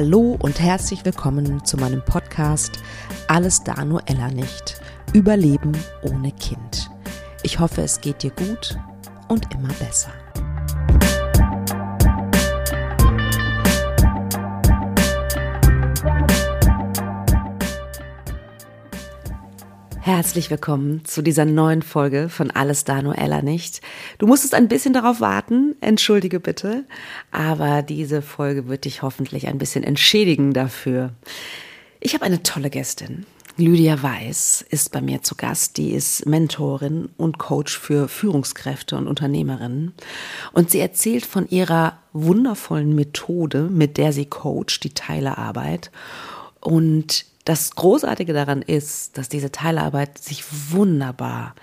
Hallo und herzlich willkommen zu meinem Podcast Alles da nur Ella nicht. Überleben ohne Kind. Ich hoffe, es geht dir gut und immer besser. Herzlich willkommen zu dieser neuen Folge von Alles da nur Ella nicht. Du musstest ein bisschen darauf warten, entschuldige bitte, aber diese Folge wird dich hoffentlich ein bisschen entschädigen dafür. Ich habe eine tolle Gästin. Lydia Weiß ist bei mir zu Gast. Die ist Mentorin und Coach für Führungskräfte und Unternehmerinnen. Und sie erzählt von ihrer wundervollen Methode, mit der sie coacht, die Teilearbeit. Und das Großartige daran ist, dass diese Teilarbeit sich wunderbar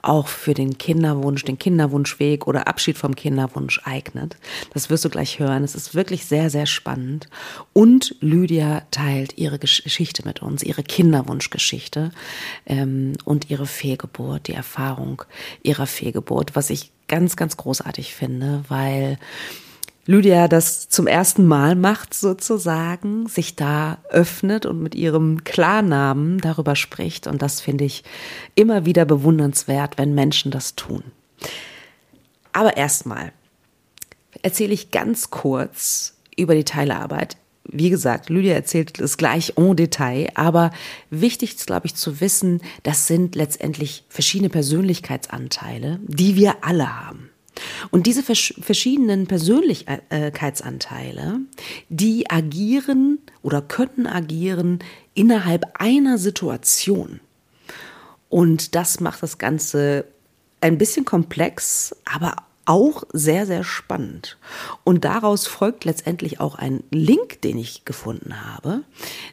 auch für den Kinderwunsch, den Kinderwunschweg oder Abschied vom Kinderwunsch eignet. Das wirst du gleich hören. Es ist wirklich sehr, sehr spannend. Und Lydia teilt ihre Geschichte mit uns, ihre Kinderwunschgeschichte ähm, und ihre Fehlgeburt, die Erfahrung ihrer Fehlgeburt, was ich ganz, ganz großartig finde, weil Lydia das zum ersten Mal macht sozusagen, sich da öffnet und mit ihrem Klarnamen darüber spricht. Und das finde ich immer wieder bewundernswert, wenn Menschen das tun. Aber erstmal erzähle ich ganz kurz über die Teilearbeit. Wie gesagt, Lydia erzählt es gleich en Detail, aber wichtig ist, glaube ich, zu wissen, das sind letztendlich verschiedene Persönlichkeitsanteile, die wir alle haben. Und diese verschiedenen Persönlichkeitsanteile, die agieren oder könnten agieren innerhalb einer Situation. Und das macht das Ganze ein bisschen komplex, aber auch sehr, sehr spannend. Und daraus folgt letztendlich auch ein Link, den ich gefunden habe,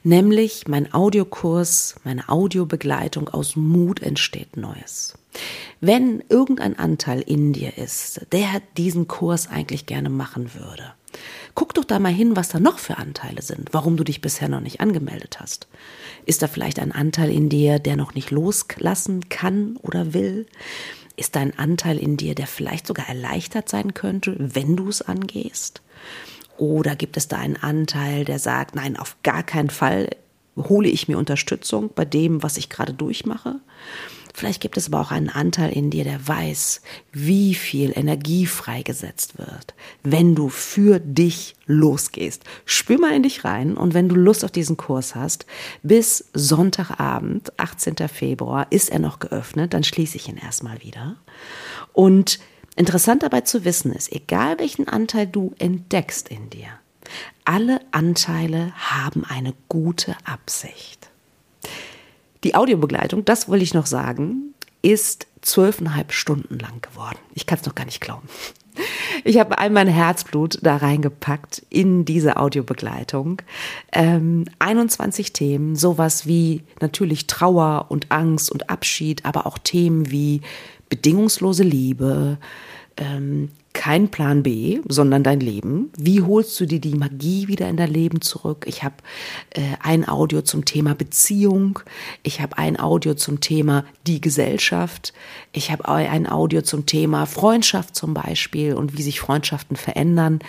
nämlich mein Audiokurs, meine Audiobegleitung aus Mut entsteht Neues. Wenn irgendein Anteil in dir ist, der diesen Kurs eigentlich gerne machen würde, guck doch da mal hin, was da noch für Anteile sind, warum du dich bisher noch nicht angemeldet hast. Ist da vielleicht ein Anteil in dir, der noch nicht loslassen kann oder will? Ist da ein Anteil in dir, der vielleicht sogar erleichtert sein könnte, wenn du es angehst? Oder gibt es da einen Anteil, der sagt, nein, auf gar keinen Fall hole ich mir Unterstützung bei dem, was ich gerade durchmache? Vielleicht gibt es aber auch einen Anteil in dir, der weiß, wie viel Energie freigesetzt wird, wenn du für dich losgehst. Spür mal in dich rein und wenn du Lust auf diesen Kurs hast, bis Sonntagabend, 18. Februar, ist er noch geöffnet, dann schließe ich ihn erstmal wieder. Und interessant dabei zu wissen ist, egal welchen Anteil du entdeckst in dir, alle Anteile haben eine gute Absicht. Die Audiobegleitung, das will ich noch sagen, ist zwölfeinhalb Stunden lang geworden. Ich kann es noch gar nicht glauben. Ich habe all mein Herzblut da reingepackt in diese Audiobegleitung. Ähm, 21 Themen, sowas wie natürlich Trauer und Angst und Abschied, aber auch Themen wie bedingungslose Liebe, ähm, kein Plan B, sondern dein Leben. Wie holst du dir die Magie wieder in dein Leben zurück? Ich habe äh, ein Audio zum Thema Beziehung. Ich habe ein Audio zum Thema die Gesellschaft. Ich habe ein Audio zum Thema Freundschaft zum Beispiel und wie sich Freundschaften verändern.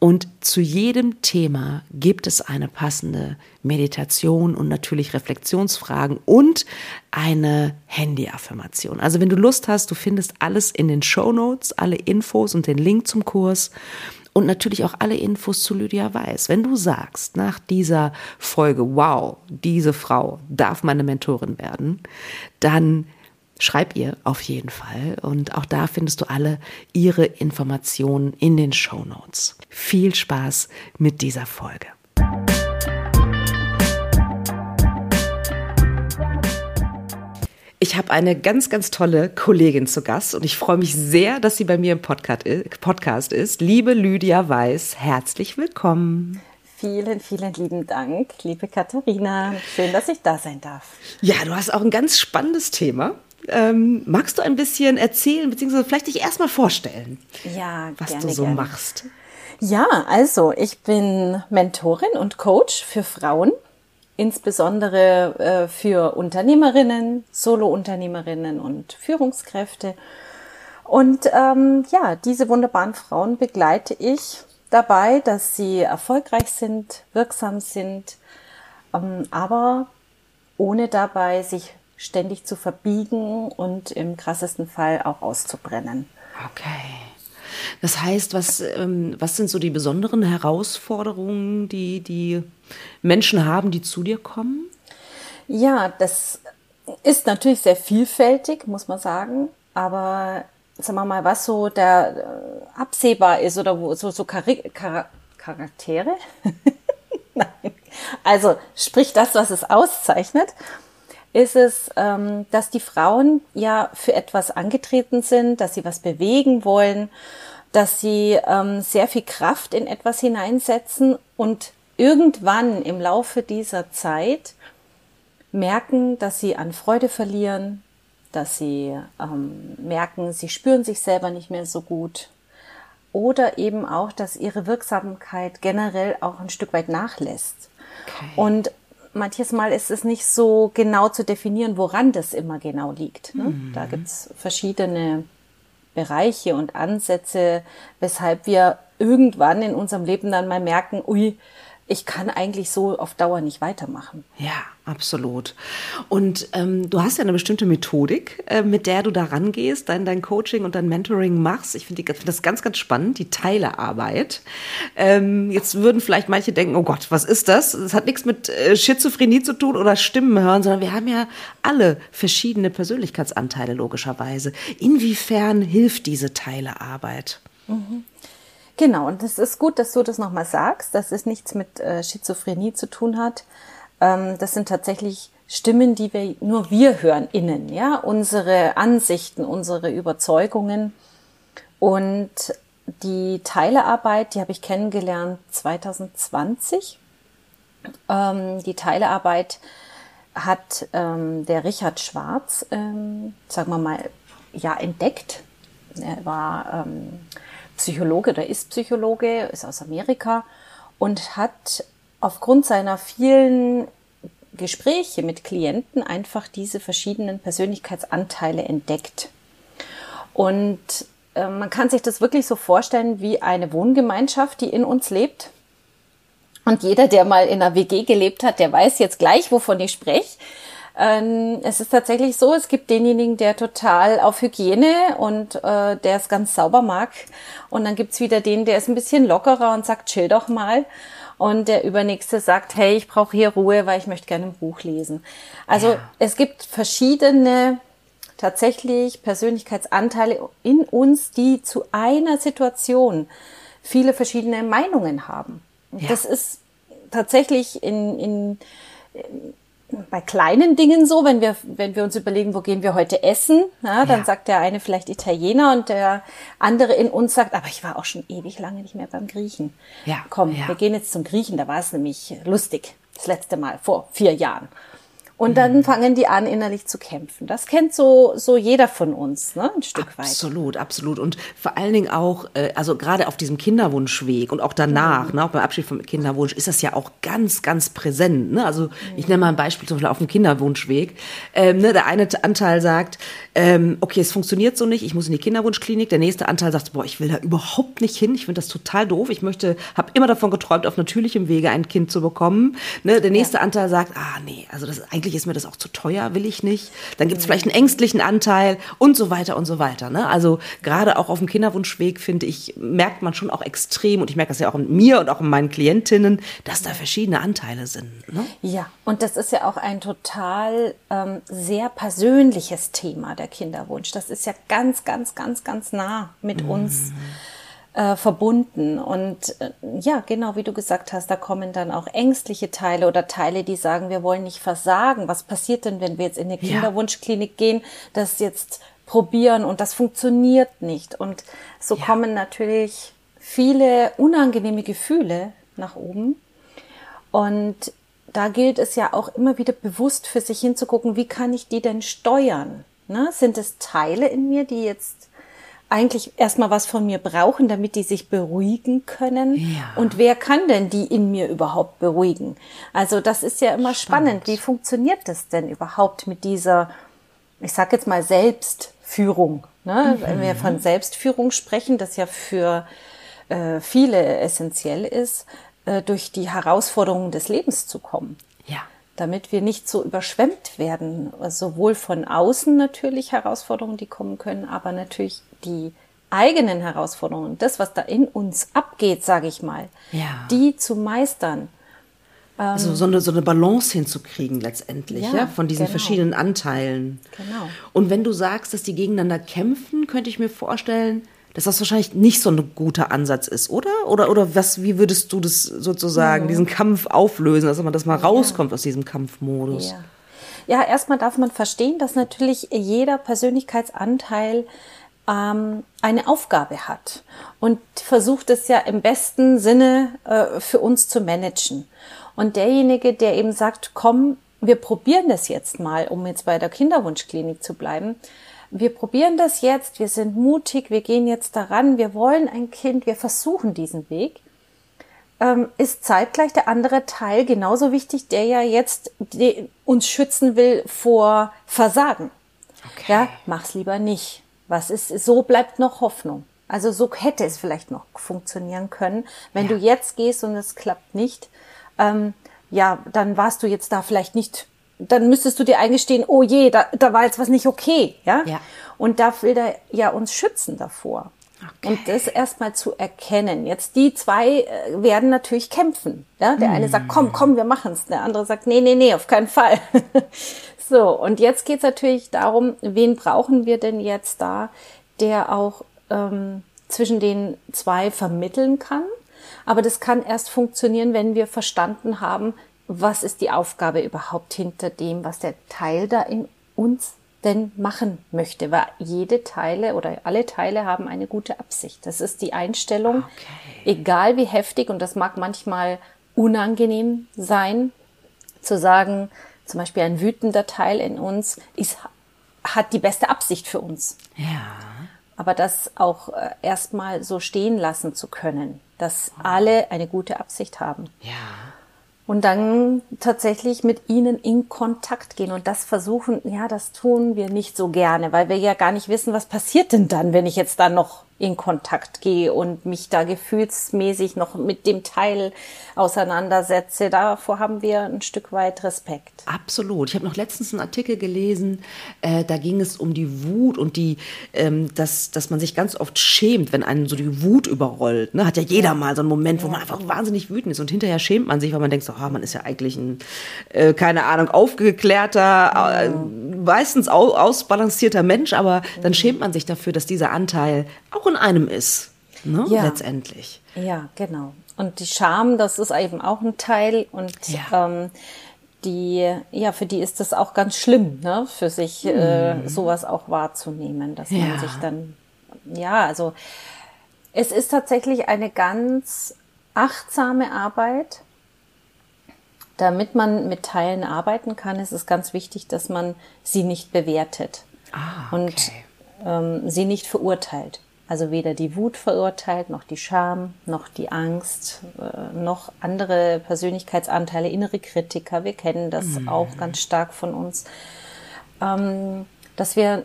Und zu jedem Thema gibt es eine passende Meditation und natürlich Reflexionsfragen und eine Handy-Affirmation. Also wenn du Lust hast, du findest alles in den Show Notes, alle Infos und den Link zum Kurs und natürlich auch alle Infos zu Lydia Weiß. Wenn du sagst nach dieser Folge, wow, diese Frau darf meine Mentorin werden, dann schreib ihr auf jeden Fall. Und auch da findest du alle ihre Informationen in den Show Notes. Viel Spaß mit dieser Folge. Ich habe eine ganz, ganz tolle Kollegin zu Gast und ich freue mich sehr, dass sie bei mir im Podcast ist. Liebe Lydia Weiß, herzlich willkommen. Vielen, vielen lieben Dank, liebe Katharina. Schön, dass ich da sein darf. Ja, du hast auch ein ganz spannendes Thema. Ähm, magst du ein bisschen erzählen, beziehungsweise vielleicht dich erstmal vorstellen, ja, was gerne, du so gerne. machst? Ja, also ich bin Mentorin und Coach für Frauen, insbesondere äh, für Unternehmerinnen, Solo-Unternehmerinnen und Führungskräfte. Und ähm, ja, diese wunderbaren Frauen begleite ich dabei, dass sie erfolgreich sind, wirksam sind, ähm, aber ohne dabei sich ständig zu verbiegen und im krassesten Fall auch auszubrennen. Okay. Das heißt, was, ähm, was sind so die besonderen Herausforderungen, die die Menschen haben, die zu dir kommen? Ja, das ist natürlich sehr vielfältig, muss man sagen. Aber sagen wir mal, was so der äh, absehbar ist oder wo so, so Char Char Charaktere. Nein. Also sprich das, was es auszeichnet, ist es, ähm, dass die Frauen ja für etwas angetreten sind, dass sie was bewegen wollen, dass sie ähm, sehr viel Kraft in etwas hineinsetzen und irgendwann im Laufe dieser Zeit merken, dass sie an Freude verlieren, dass sie ähm, merken, sie spüren sich selber nicht mehr so gut. Oder eben auch, dass ihre Wirksamkeit generell auch ein Stück weit nachlässt. Okay. Und manches Mal ist es nicht so genau zu definieren, woran das immer genau liegt. Ne? Mhm. Da gibt's verschiedene Bereiche und Ansätze, weshalb wir irgendwann in unserem Leben dann mal merken, ui, ich kann eigentlich so auf Dauer nicht weitermachen. Ja, absolut. Und ähm, du hast ja eine bestimmte Methodik, äh, mit der du da rangehst, dein, dein Coaching und dein Mentoring machst. Ich finde find das ganz, ganz spannend, die Teilearbeit. Ähm, jetzt würden vielleicht manche denken, oh Gott, was ist das? Das hat nichts mit äh, Schizophrenie zu tun oder Stimmen hören, sondern wir haben ja alle verschiedene Persönlichkeitsanteile logischerweise. Inwiefern hilft diese Teilearbeit? Mhm. Genau, und es ist gut, dass du das nochmal sagst, dass es nichts mit äh, Schizophrenie zu tun hat. Ähm, das sind tatsächlich Stimmen, die wir nur wir hören innen, ja, unsere Ansichten, unsere Überzeugungen. Und die Teilearbeit, die habe ich kennengelernt 2020. Ähm, die Teilearbeit hat ähm, der Richard Schwarz, ähm, sagen wir mal, ja, entdeckt. Er war ähm, Psychologe oder ist Psychologe, ist aus Amerika und hat aufgrund seiner vielen Gespräche mit Klienten einfach diese verschiedenen Persönlichkeitsanteile entdeckt. Und äh, man kann sich das wirklich so vorstellen wie eine Wohngemeinschaft, die in uns lebt. Und jeder, der mal in einer WG gelebt hat, der weiß jetzt gleich, wovon ich spreche. Ähm, es ist tatsächlich so, es gibt denjenigen, der total auf Hygiene und äh, der es ganz sauber mag. Und dann gibt's wieder den, der ist ein bisschen lockerer und sagt, chill doch mal. Und der Übernächste sagt, hey, ich brauche hier Ruhe, weil ich möchte gerne ein Buch lesen. Also ja. es gibt verschiedene tatsächlich Persönlichkeitsanteile in uns, die zu einer Situation viele verschiedene Meinungen haben. Ja. Das ist tatsächlich in, in, bei kleinen Dingen so, wenn wir, wenn wir uns überlegen, wo gehen wir heute essen, ja, dann ja. sagt der eine vielleicht Italiener und der andere in uns sagt, aber ich war auch schon ewig lange nicht mehr beim Griechen. Ja. Komm, ja. wir gehen jetzt zum Griechen, da war es nämlich lustig, das letzte Mal, vor vier Jahren. Und dann mhm. fangen die an, innerlich zu kämpfen. Das kennt so, so jeder von uns, ne? ein Stück absolut, weit. Absolut, absolut. Und vor allen Dingen auch, äh, also gerade auf diesem Kinderwunschweg und auch danach, mhm. ne, auch beim Abschied vom Kinderwunsch, ist das ja auch ganz, ganz präsent. Ne? Also mhm. ich nenne mal ein Beispiel zum Beispiel auf dem Kinderwunschweg. Ähm, ne, der eine Anteil sagt, ähm, okay, es funktioniert so nicht, ich muss in die Kinderwunschklinik. Der nächste Anteil sagt, boah, ich will da überhaupt nicht hin, ich finde das total doof. Ich möchte, habe immer davon geträumt, auf natürlichem Wege ein Kind zu bekommen. Ne? Der nächste ja. Anteil sagt, ah nee, also das ist eigentlich eigentlich ist mir das auch zu teuer, will ich nicht. Dann gibt es vielleicht einen ängstlichen Anteil und so weiter und so weiter. Ne? Also gerade auch auf dem Kinderwunschweg, finde ich, merkt man schon auch extrem, und ich merke das ja auch in mir und auch in meinen Klientinnen, dass da verschiedene Anteile sind. Ne? Ja, und das ist ja auch ein total ähm, sehr persönliches Thema, der Kinderwunsch. Das ist ja ganz, ganz, ganz, ganz nah mit mhm. uns äh, verbunden. Und äh, ja, genau wie du gesagt hast, da kommen dann auch ängstliche Teile oder Teile, die sagen, wir wollen nicht versagen. Was passiert denn, wenn wir jetzt in eine Kinderwunschklinik gehen, das jetzt probieren und das funktioniert nicht? Und so ja. kommen natürlich viele unangenehme Gefühle nach oben. Und da gilt es ja auch immer wieder bewusst für sich hinzugucken, wie kann ich die denn steuern? Ne? Sind es Teile in mir, die jetzt eigentlich erstmal was von mir brauchen, damit die sich beruhigen können. Ja. Und wer kann denn die in mir überhaupt beruhigen? Also das ist ja immer spannend. spannend. Wie funktioniert das denn überhaupt mit dieser, ich sag jetzt mal Selbstführung? Ne? Mhm. Wenn wir von Selbstführung sprechen, das ja für äh, viele essentiell ist, äh, durch die Herausforderungen des Lebens zu kommen. Ja. Damit wir nicht so überschwemmt werden, sowohl von außen natürlich Herausforderungen, die kommen können, aber natürlich die eigenen Herausforderungen, das, was da in uns abgeht, sage ich mal, Ja. die zu meistern. Also so eine, so eine Balance hinzukriegen letztendlich, ja, Ja, von diesen genau. verschiedenen Anteilen. Genau. Und wenn du sagst, dass die gegeneinander kämpfen, könnte ich mir vorstellen, dass das wahrscheinlich nicht so ein guter Ansatz ist, oder? Oder, oder was, wie würdest du das sozusagen, diesen Kampf auflösen, dass man das mal rauskommt aus diesem Kampfmodus? Ja. Ja, erstmal darf man verstehen, dass natürlich jeder Persönlichkeitsanteil ähm, eine Aufgabe hat und versucht es ja im besten Sinne äh, für uns zu managen. Und derjenige, der eben sagt, komm, wir probieren das jetzt mal, um jetzt bei der Kinderwunschklinik zu bleiben. Wir probieren das jetzt, wir sind mutig, wir gehen jetzt daran, wir wollen ein Kind, wir versuchen diesen Weg ähm, ist zeitgleich der andere Teil genauso wichtig, der ja jetzt die, uns schützen will vor Versagen. Okay. Ja, mach's lieber nicht. Was ist, so bleibt noch Hoffnung. Also so hätte es vielleicht noch funktionieren können. Wenn Ja. du jetzt gehst und es klappt nicht, ähm, ja, dann warst du jetzt da vielleicht nicht, dann müsstest du dir eingestehen, oh je, da, da war jetzt was nicht okay, ja? Ja. Und da will er ja uns schützen davor. Okay. Und das erstmal zu erkennen. Jetzt die zwei äh, werden natürlich kämpfen. Ja? Der eine sagt, komm, komm, wir machen's. Der andere sagt, nee, nee, nee, auf keinen Fall. so, und jetzt geht's natürlich darum, wen brauchen wir denn jetzt da, der auch ähm, zwischen den zwei vermitteln kann. Aber das kann erst funktionieren, wenn wir verstanden haben, was ist die Aufgabe überhaupt hinter dem, was der Teil da in uns denn machen möchte, weil jede Teile oder alle Teile haben eine gute Absicht. Das ist die Einstellung, Okay. egal wie heftig, und das mag manchmal unangenehm sein, zu sagen, zum Beispiel ein wütender Teil in uns ist, hat die beste Absicht für uns. Ja. Aber das auch äh, erstmal so stehen lassen zu können, dass alle eine gute Absicht haben Ja. Und dann tatsächlich mit ihnen in Kontakt gehen und das versuchen, ja, das tun wir nicht so gerne, weil wir ja gar nicht wissen, was passiert denn dann, wenn ich jetzt da noch in Kontakt gehe und mich da gefühlsmäßig noch mit dem Teil auseinandersetze. Davor haben wir ein Stück weit Respekt. Absolut. Ich habe noch letztens einen Artikel gelesen, äh, da ging es um die Wut und die, ähm, dass, dass man sich ganz oft schämt, wenn einen so die Wut überrollt. Ne? Hat ja jeder mal so einen Moment, wo man einfach wahnsinnig wütend ist und hinterher schämt man sich, weil man denkt so, ah, man ist ja eigentlich ein, äh, keine Ahnung, aufgeklärter, äh, meistens au ausbalancierter Mensch, aber dann schämt man sich dafür, dass dieser Anteil auch in einem ist. Ne? Ja. Letztendlich. Ja, genau. Und die Scham, das ist eben auch ein Teil und Ja. ähm, die, ja, für die ist das auch ganz schlimm, ne, für sich äh, sowas auch wahrzunehmen, dass Ja. man sich dann, ja, also es ist tatsächlich eine ganz achtsame Arbeit. Damit man mit Teilen arbeiten kann, ist es ganz wichtig, dass man sie nicht bewertet Ah, und okay. ähm, sie nicht verurteilt. Also weder die Wut verurteilt, noch die Scham, noch die Angst, äh, noch andere Persönlichkeitsanteile, innere Kritiker. Wir kennen das auch ganz stark von uns, ähm, dass wir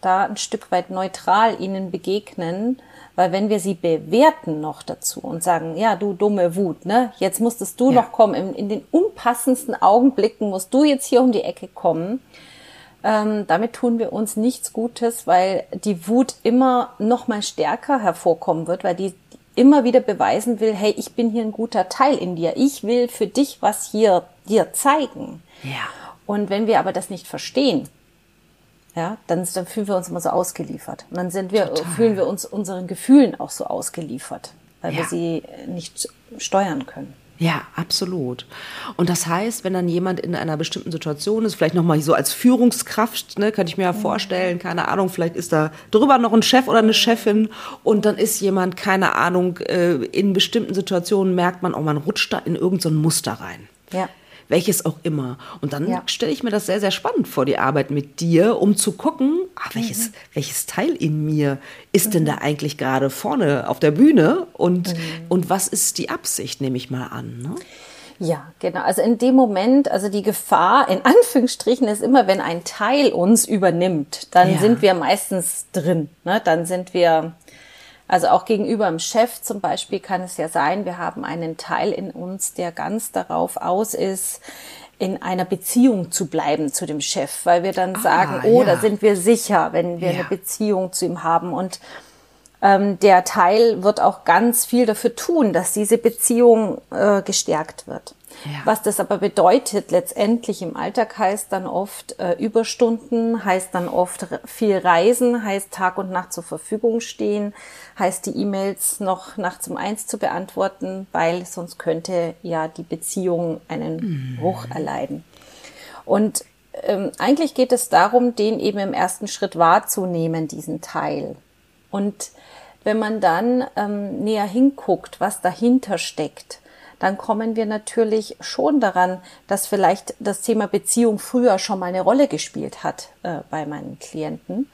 da ein Stück weit neutral ihnen begegnen, weil wenn wir sie bewerten noch dazu und sagen, ja, du dumme Wut, ne, jetzt musstest du Ja. noch kommen, in, in den unpassendsten Augenblicken musst du jetzt hier um die Ecke kommen, ähm, damit tun wir uns nichts Gutes, weil die Wut immer noch mal stärker hervorkommen wird, weil die immer wieder beweisen will, hey, ich bin hier ein guter Teil in dir. Ich will für dich was hier dir zeigen. Ja. Und wenn wir aber das nicht verstehen, ja, dann, dann fühlen wir uns immer so ausgeliefert. Und dann sind wir, fühlen wir uns unseren Gefühlen auch so ausgeliefert, weil wir Ja. sie nicht steuern können. Ja, absolut. Und das heißt, wenn dann jemand in einer bestimmten Situation ist, vielleicht nochmal so als Führungskraft, ne, könnte ich mir ja vorstellen, keine Ahnung, vielleicht ist da drüber noch ein Chef oder eine Chefin und dann ist jemand, keine Ahnung, äh, in bestimmten Situationen merkt man, oh, man rutscht da in irgendein so Muster rein. Ja. Welches auch immer. Und dann Ja. stelle ich mir das sehr, sehr spannend vor, die Arbeit mit dir, um zu gucken, ah, welches, Mhm. welches Teil in mir ist denn da eigentlich gerade vorne auf der Bühne und, Mhm. und was ist die Absicht, nehme ich mal an. Ne? Ja, genau. Also in dem Moment, also die Gefahr in Anführungsstrichen ist immer, wenn ein Teil uns übernimmt, dann Ja. sind wir meistens drin. Ne? Dann sind wir Also auch gegenüber dem Chef zum Beispiel kann es ja sein, wir haben einen Teil in uns, der ganz darauf aus ist, in einer Beziehung zu bleiben zu dem Chef, weil wir dann ah, sagen, oh, ja. da sind wir sicher, wenn wir ja. eine Beziehung zu ihm haben. Und ähm, der Teil wird auch ganz viel dafür tun, dass diese Beziehung äh, gestärkt wird. Ja. Was das aber bedeutet letztendlich im Alltag heißt dann oft äh, Überstunden, heißt dann oft viel Reisen, heißt Tag und Nacht zur Verfügung stehen, heißt die E-Mails noch nachts um eins zu beantworten, weil sonst könnte ja die Beziehung einen mhm. Bruch erleiden. Und ähm, eigentlich geht es darum, den eben im ersten Schritt wahrzunehmen, diesen Teil. Und wenn man dann ähm, näher hinguckt, was dahinter steckt, dann kommen wir natürlich schon daran, dass vielleicht das Thema Beziehung früher schon mal eine Rolle gespielt hat äh, bei meinen Klienten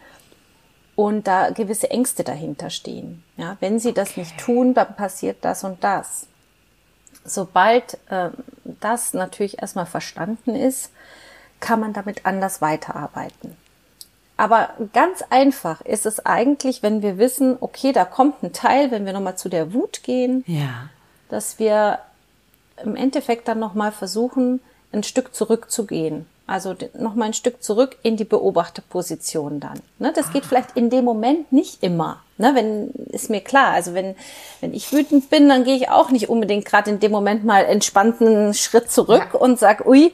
und da gewisse Ängste dahinter stehen. Ja, wenn sie das nicht tun, dann passiert das und das. Sobald äh, das natürlich erstmal verstanden ist, kann man damit anders weiterarbeiten. Aber ganz einfach ist es eigentlich, wenn wir wissen, okay, da kommt ein Teil, wenn wir nochmal zu der Wut gehen, ja. dass wir im Endeffekt dann nochmal versuchen, ein Stück zurückzugehen. Also nochmal ein Stück zurück in die Beobachterposition dann. Ne, das geht ah. vielleicht in dem Moment nicht immer. Ne, wenn, ist mir klar. Also wenn, wenn ich wütend bin, dann gehe ich auch nicht unbedingt gerade in dem Moment mal entspannten Schritt zurück ja. und sag, ui.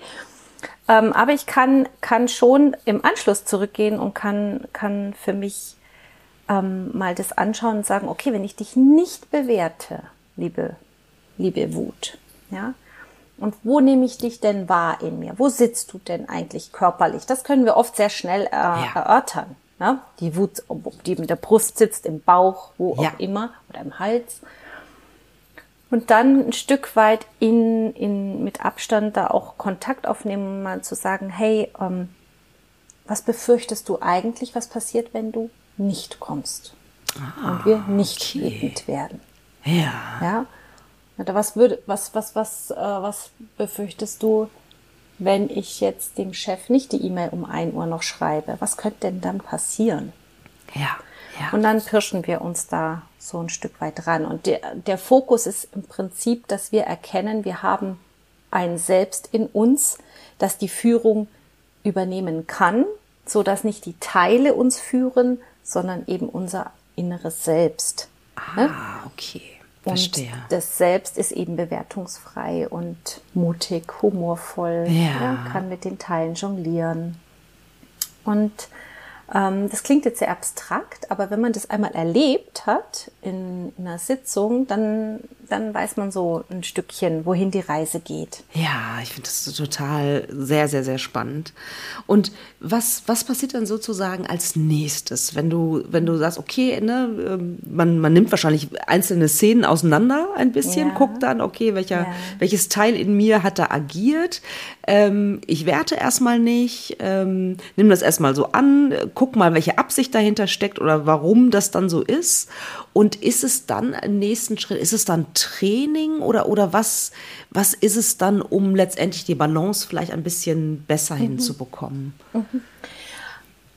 Ähm, aber ich kann, kann schon im Anschluss zurückgehen und kann, kann für mich ähm, mal das anschauen und sagen, okay, wenn ich dich nicht bewerte, liebe, liebe Wut, ja? Und wo nehme ich dich denn wahr in mir? Wo sitzt du denn eigentlich körperlich? Das können wir oft sehr schnell äh, ja. erörtern. Ne? Die Wut, ob die mit der Brust sitzt, im Bauch, wo ja. auch immer, oder im Hals. Und dann ein Stück weit in, in, mit Abstand da auch Kontakt aufnehmen, mal zu sagen, hey, ähm, was befürchtest du eigentlich, was passiert, wenn du nicht kommst? Ah, und wir nicht okay. wütend werden. Ja. Ja. Was würde, was, was, was, äh, was befürchtest du, wenn ich jetzt dem Chef nicht die E-Mail um ein Uhr noch schreibe? Was könnte denn dann passieren? Ja, ja. Und dann pirschen wir uns da so ein Stück weit ran. Und der, der Fokus ist im Prinzip, dass wir erkennen, wir haben ein Selbst in uns, das die Führung übernehmen kann, so dass nicht die Teile uns führen, sondern eben unser inneres Selbst. Ah, ne? okay. Verstehe. Und das Selbst ist eben bewertungsfrei und mutig, humorvoll, ja. Ja, kann mit den Teilen jonglieren. Und das klingt jetzt sehr abstrakt, aber wenn man das einmal erlebt hat in, in einer Sitzung, dann, dann weiß man so ein Stückchen, wohin die Reise geht. Ja, ich finde das total sehr, sehr, sehr spannend. Und was, was passiert dann sozusagen als nächstes, wenn du, wenn du sagst, okay, ne, ähm, man, man nimmt wahrscheinlich einzelne Szenen auseinander ein bisschen, ja. guckt dann, okay, welcher, ja. welches Teil in mir hat da agiert. Ähm, ich werte erstmal nicht, ähm, nimm das erstmal so an, guck mal, welche Absicht dahinter steckt oder warum das dann so ist. Und ist es dann im nächsten Schritt, ist es dann Training oder, oder was, was ist es dann, um letztendlich die Balance vielleicht ein bisschen besser mhm. hinzubekommen? Mhm.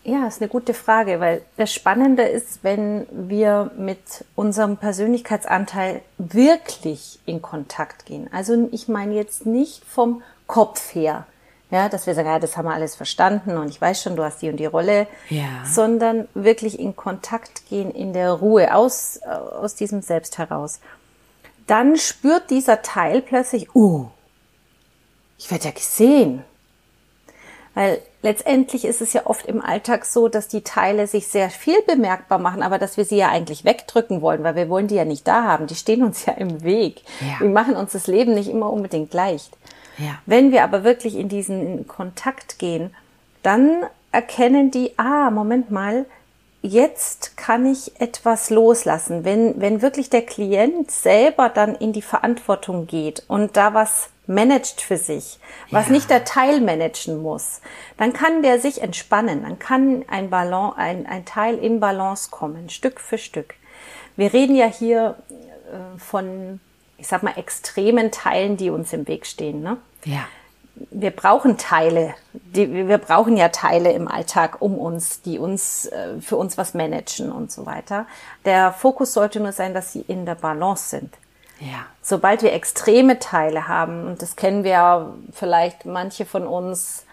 Ja, ist eine gute Frage, weil das Spannende ist, wenn wir mit unserem Persönlichkeitsanteil wirklich in Kontakt gehen. Also ich meine jetzt nicht vom Kopf her, ja, dass wir sagen, ja, das haben wir alles verstanden und ich weiß schon, du hast die und die Rolle, ja. sondern wirklich in Kontakt gehen, in der Ruhe, aus, aus diesem Selbst heraus. Dann spürt dieser Teil plötzlich, uh, ich werde ja gesehen. Weil letztendlich ist es ja oft im Alltag so, dass die Teile sich sehr viel bemerkbar machen, aber dass wir sie ja eigentlich wegdrücken wollen, weil wir wollen die ja nicht da haben. Die stehen uns ja im Weg. Ja. Wir machen uns das Leben nicht immer unbedingt leicht. Ja. Wenn wir aber wirklich in diesen Kontakt gehen, dann erkennen die, ah, Moment mal, jetzt kann ich etwas loslassen. Wenn, wenn wirklich der Klient selber dann in die Verantwortung geht und da was managt für sich, was ja. nicht der Teil managen muss, dann kann der sich entspannen, dann kann ein, Ballon, ein, ein Teil in Balance kommen, Stück für Stück. Wir reden ja hier äh, von ich sag mal, extremen Teilen, die uns im Weg stehen. Ne? Ja. wir brauchen Teile. Die, wir brauchen ja Teile im Alltag um uns, die uns äh, für uns was managen und so weiter. Der Fokus sollte nur sein, dass sie in der Balance sind. Ja. Sobald wir extreme Teile haben, und das kennen wir ja vielleicht manche von uns,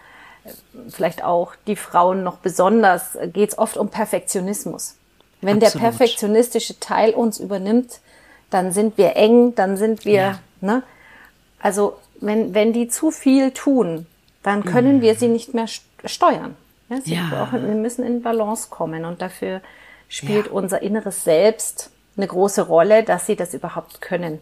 äh, vielleicht auch die Frauen noch besonders, geht es oft um Perfektionismus. Wenn Absolut. der perfektionistische Teil uns übernimmt, dann sind wir eng, dann sind wir, ja. ne? Also wenn, wenn die zu viel tun, dann können mhm. wir sie nicht mehr steuern. Ja, ja. Brauchen, wir müssen in Balance kommen und dafür spielt ja. unser inneres Selbst eine große Rolle, dass sie das überhaupt können.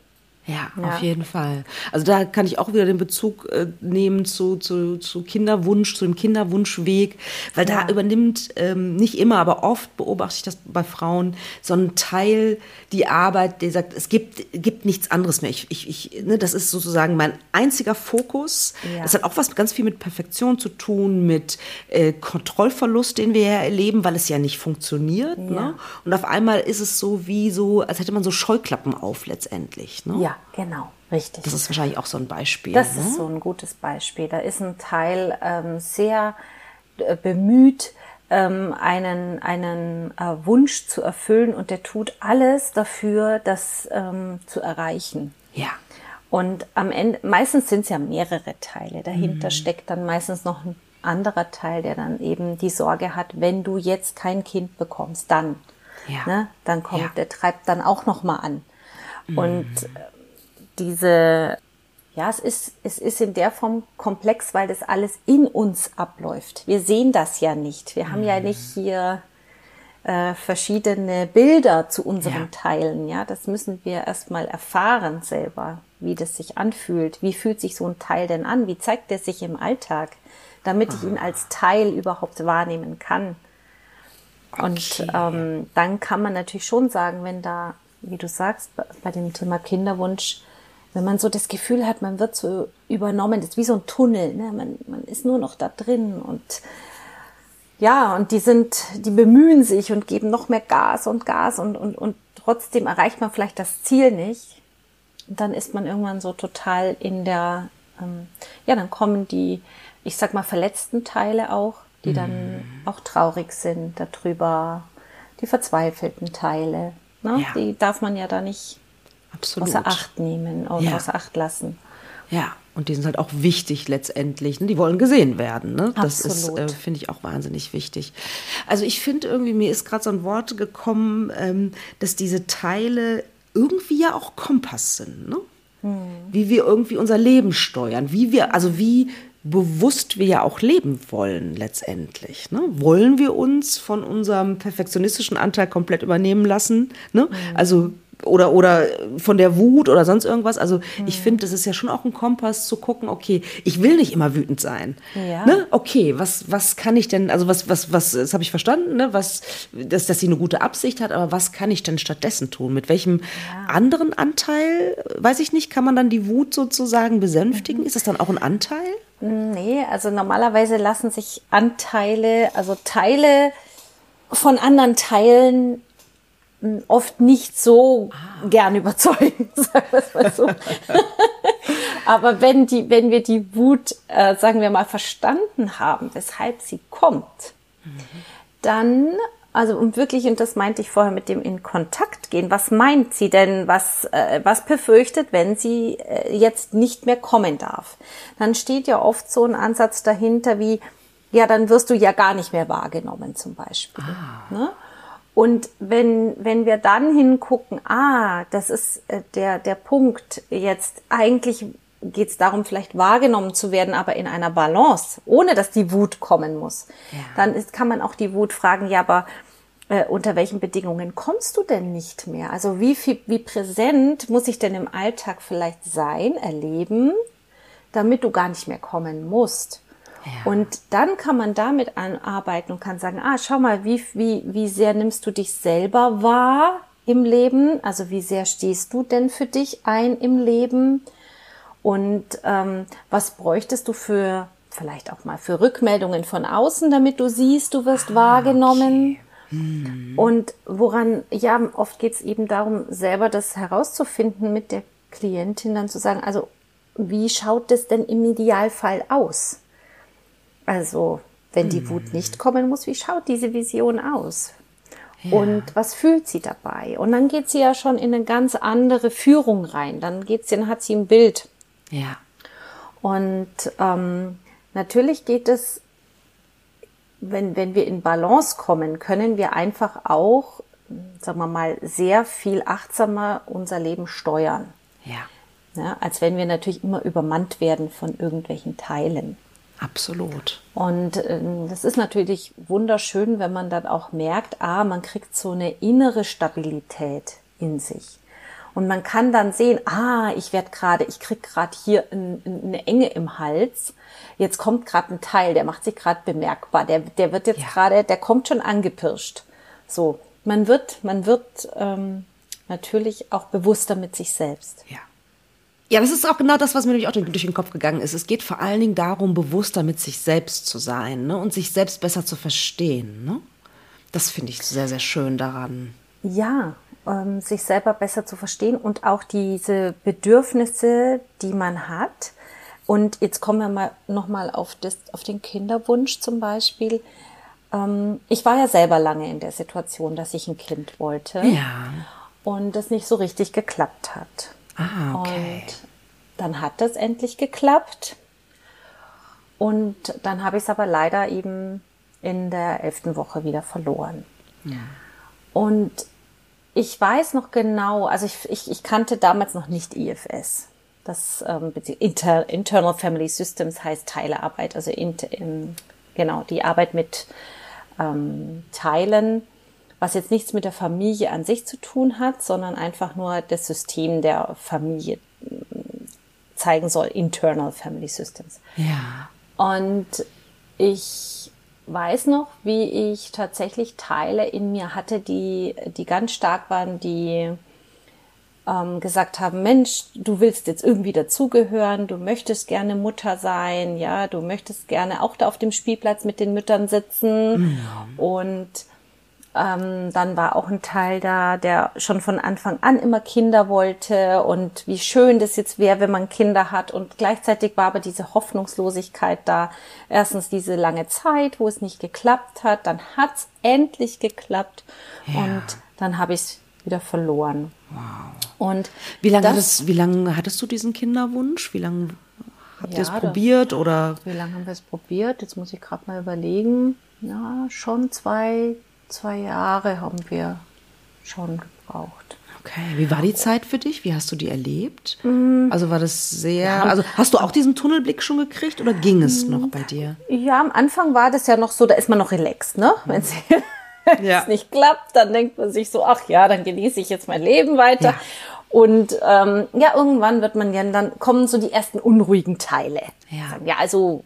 Ja, ja, auf jeden Fall. Also da kann ich auch wieder den Bezug äh, nehmen zu, zu, zu Kinderwunsch, zu dem Kinderwunschweg, weil ja. da übernimmt ähm, nicht immer, aber oft beobachte ich das bei Frauen so ein Teil die Arbeit, der sagt, es gibt, gibt nichts anderes mehr. Ich, ich, ich, ne, das ist sozusagen mein einziger Fokus. Ja. Das hat auch was ganz viel mit Perfektion zu tun, mit äh, Kontrollverlust, den wir ja erleben, weil es ja nicht funktioniert. Ne? Und auf einmal ist es so wie so, als hätte man so Scheuklappen auf letztendlich. Ne? Ja. Ja, genau, richtig. Das ist wahrscheinlich auch so ein Beispiel. Das ne? ist so ein gutes Beispiel. Da ist ein Teil ähm, sehr äh, bemüht, ähm, einen, einen äh, Wunsch zu erfüllen und der tut alles dafür, das ähm, zu erreichen. Ja. Und am Ende, meistens sind es ja mehrere Teile. Dahinter mhm. steckt dann meistens noch ein anderer Teil, der dann eben die Sorge hat, wenn du jetzt kein Kind bekommst, dann, ja. ne, dann kommt, ja. der treibt dann auch noch mal an. Mhm. Und diese, ja, es ist, es ist in der Form komplex, weil das alles in uns abläuft. Wir sehen das ja nicht. Wir haben ja mhm. nicht hier äh, verschiedene Bilder zu unseren ja. Teilen. Ja, das müssen wir erstmal erfahren selber, wie das sich anfühlt. Wie fühlt sich so ein Teil denn an? Wie zeigt er sich im Alltag, damit ich ihn ah. als Teil überhaupt wahrnehmen kann? Okay. Und ähm, dann kann man natürlich schon sagen, wenn da, wie du sagst, bei dem Thema Kinderwunsch wenn man so das Gefühl hat, man wird so übernommen, das ist wie so ein Tunnel, ne? man, man ist nur noch da drin und ja, und die sind, die bemühen sich und geben noch mehr Gas und Gas und, und, und trotzdem erreicht man vielleicht das Ziel nicht. Und dann ist man irgendwann so total in der, ähm, ja, dann kommen die, ich sag mal, verletzten Teile auch, die dann mm. auch traurig sind darüber, die verzweifelten Teile. Ne? Ja. Die darf man ja da nicht Absolut. außer Acht nehmen und ja. außer Acht lassen. Ja, und die sind halt auch wichtig letztendlich. Ne? Die wollen gesehen werden. Ne? Das Absolut. ist, äh, finde ich, auch wahnsinnig wichtig. Also ich finde irgendwie, mir ist gerade so ein Wort gekommen, ähm, dass diese Teile irgendwie ja auch Kompass sind. Ne? Hm. Wie wir irgendwie unser Leben steuern. Wie wir, also wie bewusst wir ja auch leben wollen letztendlich. Ne? Wollen wir uns von unserem perfektionistischen Anteil komplett übernehmen lassen? Ne? Mhm. Also oder, oder von der Wut oder sonst irgendwas. Also mhm. ich finde, das ist ja schon auch ein Kompass zu gucken, okay, ich will nicht immer wütend sein. Ja. Ne? Okay, was, was kann ich denn, also was, was, was, das habe ich verstanden, ne? was, dass, dass sie eine gute Absicht hat, aber was kann ich denn stattdessen tun? Mit welchem ja. anderen Anteil, weiß ich nicht, kann man dann die Wut sozusagen besänftigen? Mhm. Ist das dann auch ein Anteil? Nee, also normalerweise lassen sich Anteile, also Teile von anderen Teilen oft nicht so ah. gern überzeugen, sagen wir es mal so. Aber wenn die, wenn wir die Wut, äh, sagen wir mal, verstanden haben, weshalb sie kommt, mhm. dann, also um wirklich, und das meinte ich vorher mit dem in Kontakt gehen, was meint sie denn, was, äh, was befürchtet, wenn sie äh, jetzt nicht mehr kommen darf? Dann steht ja oft so ein Ansatz dahinter wie, ja, dann wirst du ja gar nicht mehr wahrgenommen zum Beispiel. Ah. Ne? Und wenn, wenn wir dann hingucken, ah, das ist äh, der, der Punkt, jetzt eigentlich geht es darum, vielleicht wahrgenommen zu werden, aber in einer Balance, ohne dass die Wut kommen muss, ja. dann ist, kann man auch die Wut fragen, ja, aber äh, unter welchen Bedingungen kommst du denn nicht mehr? Also wie viel, wie präsent muss ich denn im Alltag vielleicht sein, erleben, damit du gar nicht mehr kommen musst? Und dann kann man damit arbeiten und kann sagen, ah, schau mal, wie, wie, wie sehr nimmst du dich selber wahr im Leben? Also wie sehr stehst du denn für dich ein im Leben? Und ähm, was bräuchtest du für, vielleicht auch mal für Rückmeldungen von außen, damit du siehst, du wirst ah, wahrgenommen? Okay. Hm. Und woran, ja, oft geht es eben darum, selber das herauszufinden mit der Klientin, dann zu sagen, also wie schaut es denn im Idealfall aus? Also, wenn die Wut nicht kommen muss, wie schaut diese Vision aus? Ja. Und was fühlt sie dabei? Und dann geht sie ja schon in eine ganz andere Führung rein. Dann geht sie, dann hat sie ein Bild. Ja. Und ähm, natürlich geht es, wenn, wenn wir in Balance kommen, können wir einfach auch, sagen wir mal, sehr viel achtsamer unser Leben steuern. Ja. ja als wenn wir natürlich immer übermannt werden von irgendwelchen Teilen. Absolut. Und äh, das ist natürlich wunderschön, wenn man dann auch merkt, ah, man kriegt so eine innere Stabilität in sich. Und man kann dann sehen, ah, ich werde gerade, ich krieg gerade hier ein, eine Enge im Hals. Jetzt kommt gerade ein Teil, der macht sich gerade bemerkbar. Der, der wird jetzt ja. gerade, der kommt schon angepirscht. So, man wird, man wird ähm, natürlich auch bewusster mit sich selbst. Ja. Ja, das ist auch genau das, was mir nämlich auch durch den Kopf gegangen ist. Es geht vor allen Dingen darum, bewusster mit sich selbst zu sein ne? und sich selbst besser zu verstehen. Ne? Das finde ich sehr, sehr schön daran. Ja, ähm, sich selber besser zu verstehen und auch diese Bedürfnisse, die man hat. Und jetzt kommen wir mal nochmal auf, auf den Kinderwunsch zum Beispiel. Ähm, ich war ja selber lange in der Situation, dass ich ein Kind wollte. Ja. Und das nicht so richtig geklappt hat. Ah, okay. Und dann hat das endlich geklappt. Und dann habe ich es aber leider eben in der elften Woche wieder verloren. Ja. Und ich weiß noch genau, also ich, ich, ich kannte damals noch nicht IFS. Das ähm, Inter, Internal Family Systems heißt Teilearbeit, also in, in, genau die Arbeit mit ähm, Teilen was jetzt nichts mit der Familie an sich zu tun hat, sondern einfach nur das System der Familie mm, zeigen soll, Internal Family Systems. Ja. Und ich weiß noch, wie ich tatsächlich Teile in mir hatte, die, die ganz stark waren, die ähm, gesagt haben, Mensch, du willst jetzt irgendwie dazugehören, du möchtest gerne Mutter sein, ja, du möchtest gerne auch da auf dem Spielplatz mit den Müttern sitzen ja. und ähm, dann war auch ein Teil da, der schon von Anfang an immer Kinder wollte und wie schön das jetzt wäre, wenn man Kinder hat. Und gleichzeitig war aber diese Hoffnungslosigkeit da. Erstens diese lange Zeit, wo es nicht geklappt hat, dann hat's endlich geklappt ja. und dann habe ich es wieder verloren. Wow. Und wie lange hattest, wie lange hattest du diesen Kinderwunsch? Wie lange habt ihr es probiert oder? Wie lange haben wir es probiert? Jetzt muss ich gerade mal überlegen. Ja, schon zwei, zwei Jahre haben wir schon gebraucht. Okay, wie war die Zeit für dich? Wie hast du die erlebt? Mm. Also war das sehr, ja. also hast du auch diesen Tunnelblick schon gekriegt oder ging es noch bei dir? Ja, am Anfang war das ja noch so, da ist man noch relaxed, ne? Mhm. Wenn es ja. nicht klappt, dann denkt man sich so, ach ja, dann genieße ich jetzt mein Leben weiter. Ja. Und ähm, ja, irgendwann wird man ja, dann kommen so die ersten unruhigen Teile. Ja, ja also,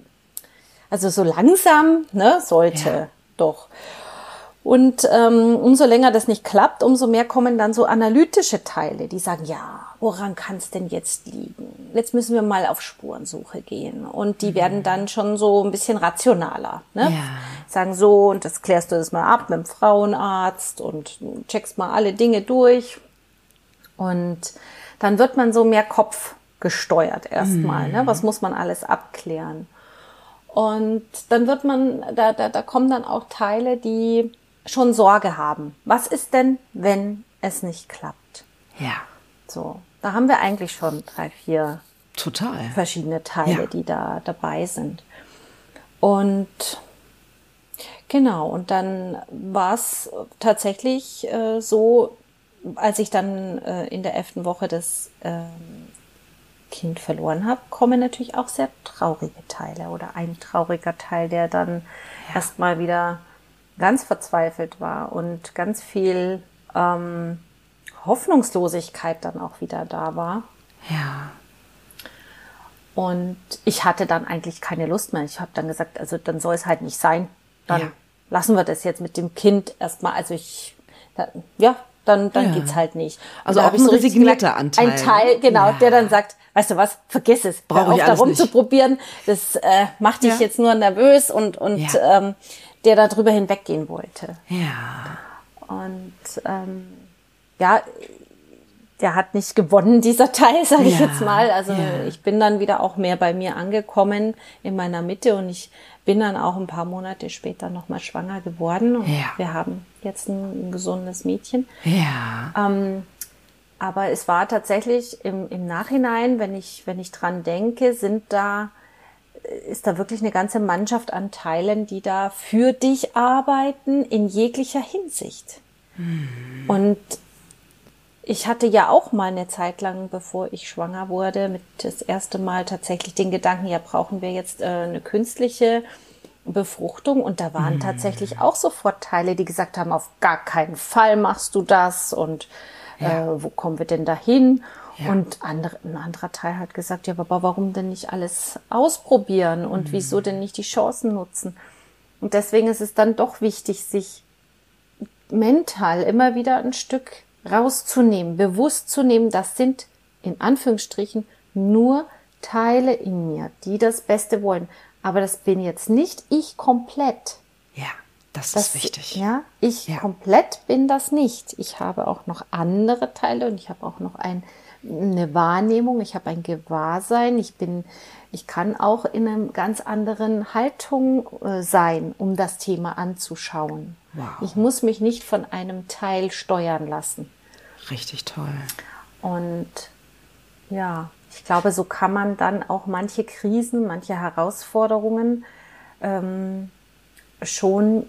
also so langsam, ne, sollte doch. Und ähm, umso länger das nicht klappt, umso mehr kommen dann so analytische Teile, die sagen, ja, woran kann es denn jetzt liegen? Jetzt müssen wir mal auf Spurensuche gehen. Und die mhm. werden dann schon so ein bisschen rationaler. Ne? Ja. Sagen so, und das klärst du das mal ab mit dem Frauenarzt und checkst mal alle Dinge durch. Und dann wird man so mehr Kopf gesteuert erstmal. Ne? Mhm. Ne? Was muss man alles abklären? Und dann wird man, da, da, da kommen dann auch Teile, die schon Sorge haben. Was ist denn, wenn es nicht klappt? Ja. So, da haben wir eigentlich schon drei, vier Total. verschiedene Teile, ja. die da dabei sind. Und genau, und dann war es tatsächlich äh, so, als ich dann äh, in der elften Woche das äh, Kind verloren habe, kommen natürlich auch sehr traurige Teile oder ein trauriger Teil, der dann ja. erstmal wieder ganz verzweifelt war und ganz viel ähm, Hoffnungslosigkeit dann auch wieder da war. Ja. Und ich hatte dann eigentlich keine Lust mehr. Ich habe dann gesagt, also dann soll es halt nicht sein. Dann ja. lassen wir das jetzt mit dem Kind erstmal. Also ich, da, ja, dann, dann ja. geht's halt nicht. Also auch ein so resignierter Anteil. Ein Teil, genau, ja. der dann sagt, weißt du was, vergiss es. Brauche ich auf, da rumzuprobieren. Das äh, macht dich ja. jetzt nur nervös und, und ähm, der da drüber hinweggehen wollte. Ja. Und ähm, ja, der hat nicht gewonnen, dieser Teil, sage ich Ja, jetzt mal. Also ja. ich bin dann wieder auch mehr bei mir angekommen in meiner Mitte und ich bin dann auch ein paar Monate später nochmal schwanger geworden und Ja. wir haben jetzt ein, ein gesundes Mädchen. Ja. Ähm, aber es war tatsächlich im, im Nachhinein, wenn ich, wenn ich dran denke, sind da, ist da wirklich eine ganze Mannschaft an Teilen, die da für dich arbeiten in jeglicher Hinsicht. Und ich hatte ja auch mal eine Zeit lang, bevor ich schwanger wurde, mit das erste Mal tatsächlich den Gedanken, ja, brauchen wir jetzt äh, eine künstliche Befruchtung? Und da waren tatsächlich auch sofort Teile, die gesagt haben, auf gar keinen Fall machst du das und äh, wo kommen wir denn dahin? Und andere, ein anderer Teil hat gesagt, ja, aber warum denn nicht alles ausprobieren und wieso denn nicht die Chancen nutzen? Und deswegen ist es dann doch wichtig, sich mental immer wieder ein Stück rauszunehmen, bewusst zu nehmen, das sind in Anführungsstrichen nur Teile in mir, die das Beste wollen. Aber das bin jetzt nicht ich komplett. Das, Das, ist wichtig. Ja, ich Ja. komplett bin das nicht. Ich habe auch noch andere Teile und ich habe auch noch ein, eine Wahrnehmung, ich habe ein Gewahrsein, ich bin, ich kann auch in einer ganz anderen Haltung äh, sein, um das Thema anzuschauen. Wow. Ich muss mich nicht von einem Teil steuern lassen. Richtig toll. Und ja, ich glaube, so kann man dann auch manche Krisen, manche Herausforderungen ähm, schon,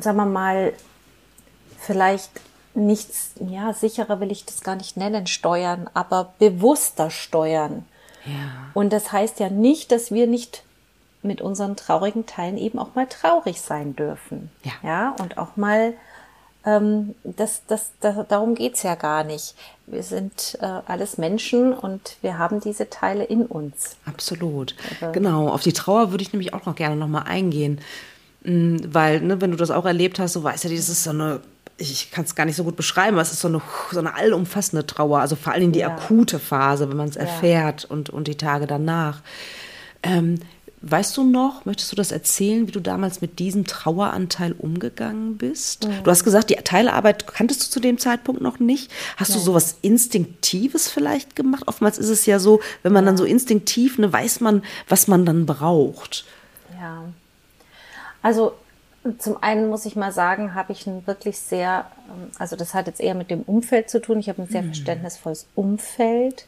sagen wir mal, vielleicht nichts, ja, sicherer will ich das gar nicht nennen, steuern, aber bewusster steuern. Ja. Und das heißt ja nicht, dass wir nicht mit unseren traurigen Teilen eben auch mal traurig sein dürfen. Ja. Ja, und auch mal, ähm, das, das, das, darum geht's ja gar nicht. Wir sind äh, alles Menschen und wir haben diese Teile in uns. Absolut. Genau, auf die Trauer würde ich nämlich auch noch gerne nochmal eingehen. Mm, Weil, ne, wenn du das auch erlebt hast, du weißt ja, das ist so eine, ich kann es gar nicht so gut beschreiben, aber es ist so eine, so eine allumfassende Trauer, also vor allem die Ja. akute Phase, wenn man es erfährt und, und die Tage danach. Ähm, weißt du noch, möchtest du das erzählen, wie du damals mit diesem Traueranteil umgegangen bist? Du hast gesagt, die Teilearbeit kanntest du zu dem Zeitpunkt noch nicht. Hast du sowas Instinktives vielleicht gemacht? Oftmals ist es ja so, wenn man dann so instinktiv, ne, weiß man, was man dann braucht. Ja. Also zum einen muss ich mal sagen, habe ich ein wirklich sehr, ähm, also das hat jetzt eher mit dem Umfeld zu tun. Ich habe ein sehr verständnisvolles Umfeld,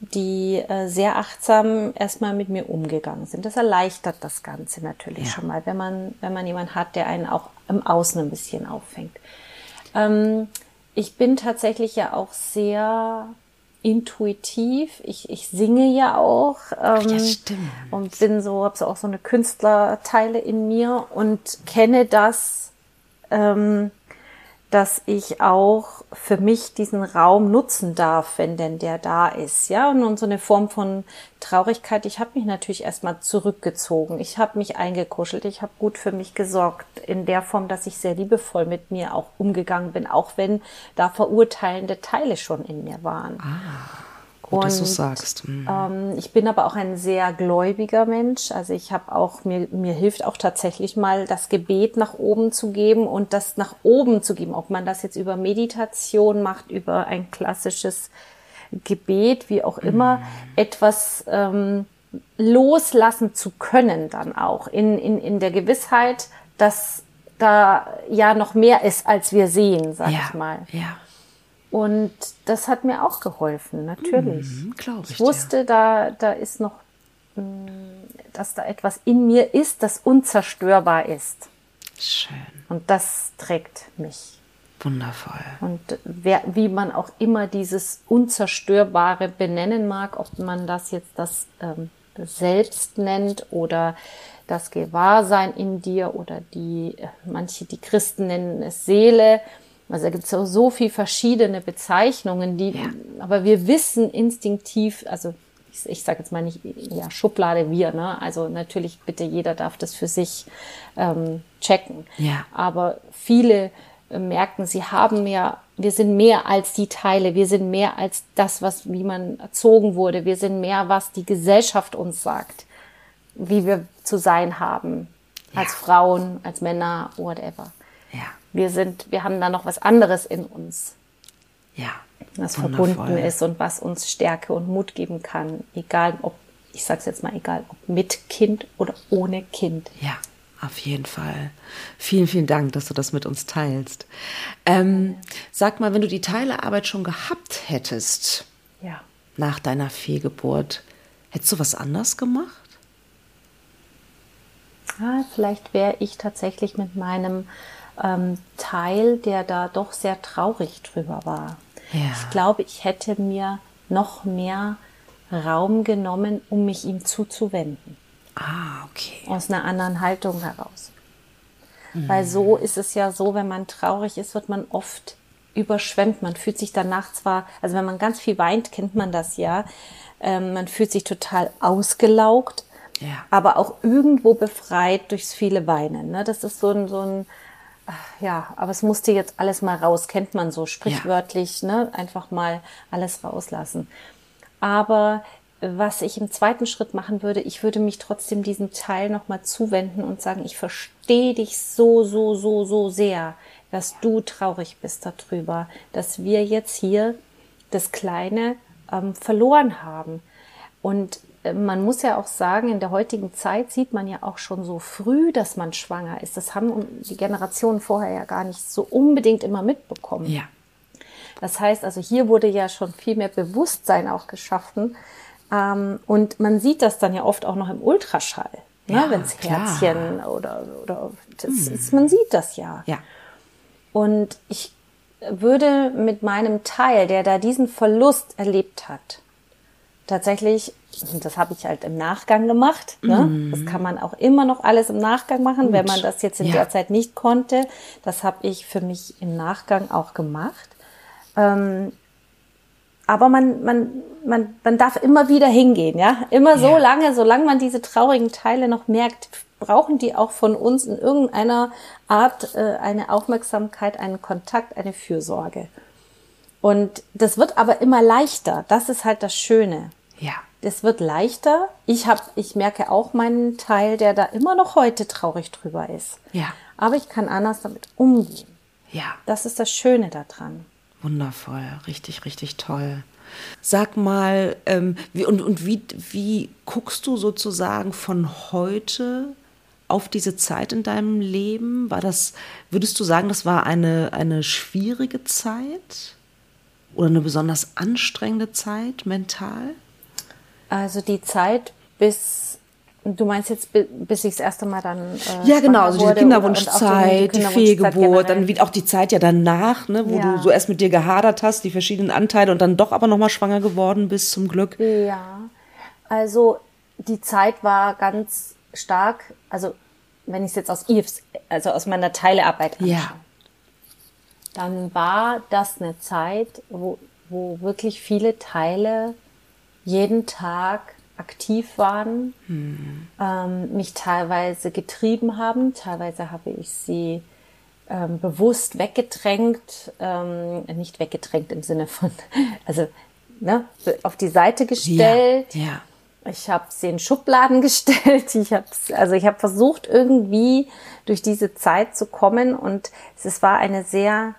die äh, sehr achtsam erstmal mit mir umgegangen sind. Das erleichtert das Ganze natürlich Ja. schon mal, wenn man, wenn man jemanden hat, der einen auch im Außen ein bisschen auffängt. Ähm, ich bin tatsächlich ja auch sehr intuitiv. Ich, ich singe ja auch. Ähm, ja, stimmt. Und bin so, habe so auch so eine Künstlerteile in mir und kenne das, ähm, dass ich auch für mich diesen Raum nutzen darf, wenn denn der da ist, ja. Und, so eine Form von Traurigkeit. Ich habe mich natürlich erstmal zurückgezogen. Ich habe mich eingekuschelt. Ich habe gut für mich gesorgt in der Form, dass ich sehr liebevoll mit mir auch umgegangen bin, auch wenn da verurteilende Teile schon in mir waren. Gut, dass du Und, sagst. Mhm. Ähm, ich bin aber auch ein sehr gläubiger Mensch. Also ich habe auch, mir, mir hilft auch tatsächlich mal das Gebet nach oben zu geben und das nach oben zu geben. Ob man das jetzt über Meditation macht, über ein klassisches Gebet, wie auch immer, etwas ähm, loslassen zu können dann auch. In, in, in der Gewissheit, dass da ja noch mehr ist, als wir sehen, sag ja, ich mal. Ja, Und das hat mir auch geholfen, natürlich. glaube ich. Ich wusste, da, da ist noch, mh, dass da etwas in mir ist, das unzerstörbar ist. Schön, Und das trägt mich. wundervoll. Und wer, wie man auch immer dieses Unzerstörbare benennen mag, ob man das jetzt das ähm, Selbst nennt oder das Gewahrsein in dir oder die, äh, manche, die Christen nennen es Seele. Also da gibt es so viel verschiedene Bezeichnungen, die, Ja. aber wir wissen instinktiv, also ich, ich sage jetzt mal nicht, ja, Schublade wir, ne? Also natürlich bitte jeder darf das für sich ähm, checken. Ja. Aber viele äh, merken, sie haben ja, wir sind mehr als die Teile, wir sind mehr als das, was, wie man erzogen wurde, wir sind mehr, was die Gesellschaft uns sagt, wie wir zu sein haben, als Ja. Frauen, als Männer, whatever. Ja, Wir sind, wir haben da noch was anderes in uns. ja. was Wundervoll. verbunden ist und was uns Stärke und Mut geben kann, egal ob, ich sag's jetzt mal, egal ob mit Kind oder ohne Kind. Ja, auf jeden Fall. Vielen, vielen Dank, dass du das mit uns teilst. Ähm, sag mal, wenn du die Teilearbeit schon gehabt hättest, ja. nach deiner Fehlgeburt, hättest du was anders gemacht? Ja, vielleicht wäre ich tatsächlich mit meinem ähm, Teil, der da doch sehr traurig drüber war. Ja. Ich glaube, ich hätte mir noch mehr Raum genommen, um mich ihm zuzuwenden. Ah, okay. Aus einer anderen Haltung heraus. Mhm. Weil so ist es ja so, wenn man traurig ist, wird man oft überschwemmt. Man fühlt sich danach zwar, also wenn man ganz viel weint, kennt man das ja. Ähm, man fühlt sich total ausgelaugt, ja. aber auch irgendwo befreit durchs viele Weinen. Ne? Das ist so ein, so ein, ja, aber es musste jetzt alles mal raus, kennt man so sprichwörtlich, ja. ne? einfach mal alles rauslassen. Aber was ich im zweiten Schritt machen würde, ich würde mich trotzdem diesem Teil nochmal zuwenden und sagen, ich verstehe dich so, so, so, so sehr, dass du traurig bist darüber, dass wir jetzt hier das Kleine ähm, verloren haben. Und äh, man muss ja auch sagen, in der heutigen Zeit sieht man ja auch schon so früh, dass man schwanger ist. Das haben die Generationen vorher ja gar nicht so unbedingt immer mitbekommen. Ja. Das heißt also, hier wurde ja schon viel mehr Bewusstsein auch geschaffen, ähm, und man sieht das dann ja oft auch noch im Ultraschall, ne? ja, wenn es Herzchen oder, oder das hm. ist, man sieht das ja. ja. Und ich würde mit meinem Teil, der da diesen Verlust erlebt hat, tatsächlich, das habe ich halt im Nachgang gemacht. Ne? Mm. Das kann man auch immer noch alles im Nachgang machen, Gut. wenn man das jetzt in ja. der Zeit nicht konnte. Das habe ich für mich im Nachgang auch gemacht. Ähm, aber man, man, man, man darf immer wieder hingehen, ja. Immer so ja. lange, solange man diese traurigen Teile noch merkt, brauchen die auch von uns in irgendeiner Art äh, eine Aufmerksamkeit, einen Kontakt, eine Fürsorge. Und das wird aber immer leichter. Das ist halt das Schöne. Ja. Das wird leichter. Ich habe, ich merke auch meinen Teil, der da immer noch heute traurig drüber ist. Ja. Aber ich kann anders damit umgehen. Ja. Das ist das Schöne daran. Wundervoll, richtig, richtig toll. Sag mal, ähm, wie, und, und wie, wie guckst du sozusagen von heute auf diese Zeit in deinem Leben? War das, würdest du sagen, das war eine, eine schwierige Zeit oder eine besonders anstrengende Zeit mental? Also die Zeit bis Du meinst jetzt, bis ich das erste Mal dann. Äh, ja, genau, also diese Kinderwunschzeit, die, die Fehlgeburt, dann wie auch die Zeit ja danach, ne, wo ja. du so erst mit dir gehadert hast, die verschiedenen Anteile und dann doch aber nochmal schwanger geworden bist, zum Glück. Ja, also die Zeit war ganz stark, also wenn ich es jetzt aus IFS, also aus meiner Teilearbeit anschaue, ja. dann war das eine Zeit, wo, wo wirklich viele Teile jeden Tag aktiv waren, mhm. ähm, mich teilweise getrieben haben, teilweise habe ich sie ähm, bewusst weggedrängt, ähm, nicht weggedrängt im Sinne von, also ne, auf die Seite gestellt. Ja, ja. Ich habe sie in Schubladen gestellt. Ich habe also ich habe versucht irgendwie durch diese Zeit zu kommen und es war eine sehr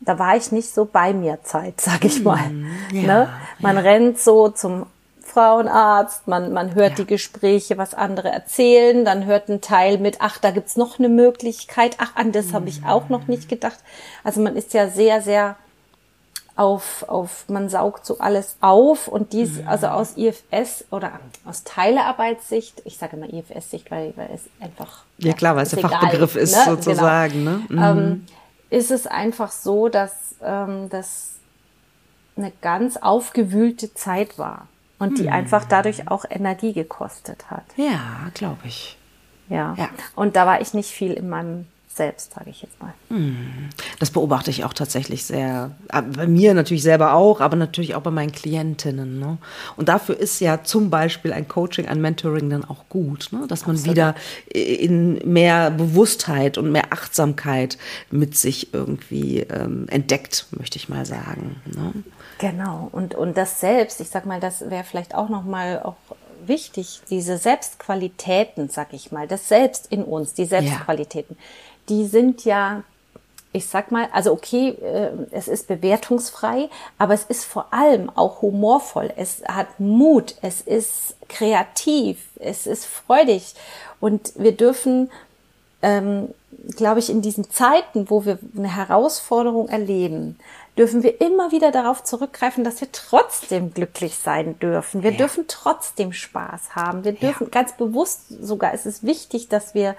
da war ich nicht so bei mir Zeit, sag ich mal. Mhm, ja, ne? Man ja. rennt so zum Frauenarzt, man, man hört ja. die Gespräche, was andere erzählen, dann hört ein Teil mit, ach, da gibt's noch eine Möglichkeit, ach, an das habe ich auch noch nicht gedacht. Also man ist ja sehr, sehr auf, auf, man saugt so alles auf und dies, mhm. also aus IFS oder aus Teilearbeitssicht, ich sage immer IFS-Sicht, weil, weil es einfach. Ja, klar, weil es der Fachbegriff ist, ne? sozusagen, genau. ne? Mhm. Ähm, ist es einfach so, dass ähm, das eine ganz aufgewühlte Zeit war und die hm. einfach dadurch auch Energie gekostet hat. Ja, glaube ich. Ja. ja. Und da war ich nicht viel in meinem Selbst, sage ich jetzt mal. Hm. Das beobachte ich auch tatsächlich sehr. Äh, bei mir natürlich selber auch, aber natürlich auch bei meinen Klientinnen. Ne? Und dafür ist ja zum Beispiel ein Coaching, ein Mentoring dann auch gut, ne? dass man Absolut. wieder in mehr Bewusstheit und mehr Achtsamkeit mit sich irgendwie ähm, entdeckt, möchte ich mal sagen. Ne? Genau. Und, und das Selbst, ich sag mal, das wäre vielleicht auch nochmal auch wichtig, diese Selbstqualitäten, sag ich mal, das Selbst in uns, die Selbstqualitäten, ja. Die sind ja ich sag mal, also okay, äh, es ist bewertungsfrei, aber es ist vor allem auch humorvoll. Es hat Mut, es ist kreativ, es ist freudig und wir dürfen, ähm, glaube ich, in diesen Zeiten, wo wir eine Herausforderung erleben, dürfen wir immer wieder darauf zurückgreifen, dass wir trotzdem glücklich sein dürfen. Wir ja. dürfen trotzdem Spaß haben. Wir dürfen ja. ganz bewusst sogar, es ist wichtig, dass wir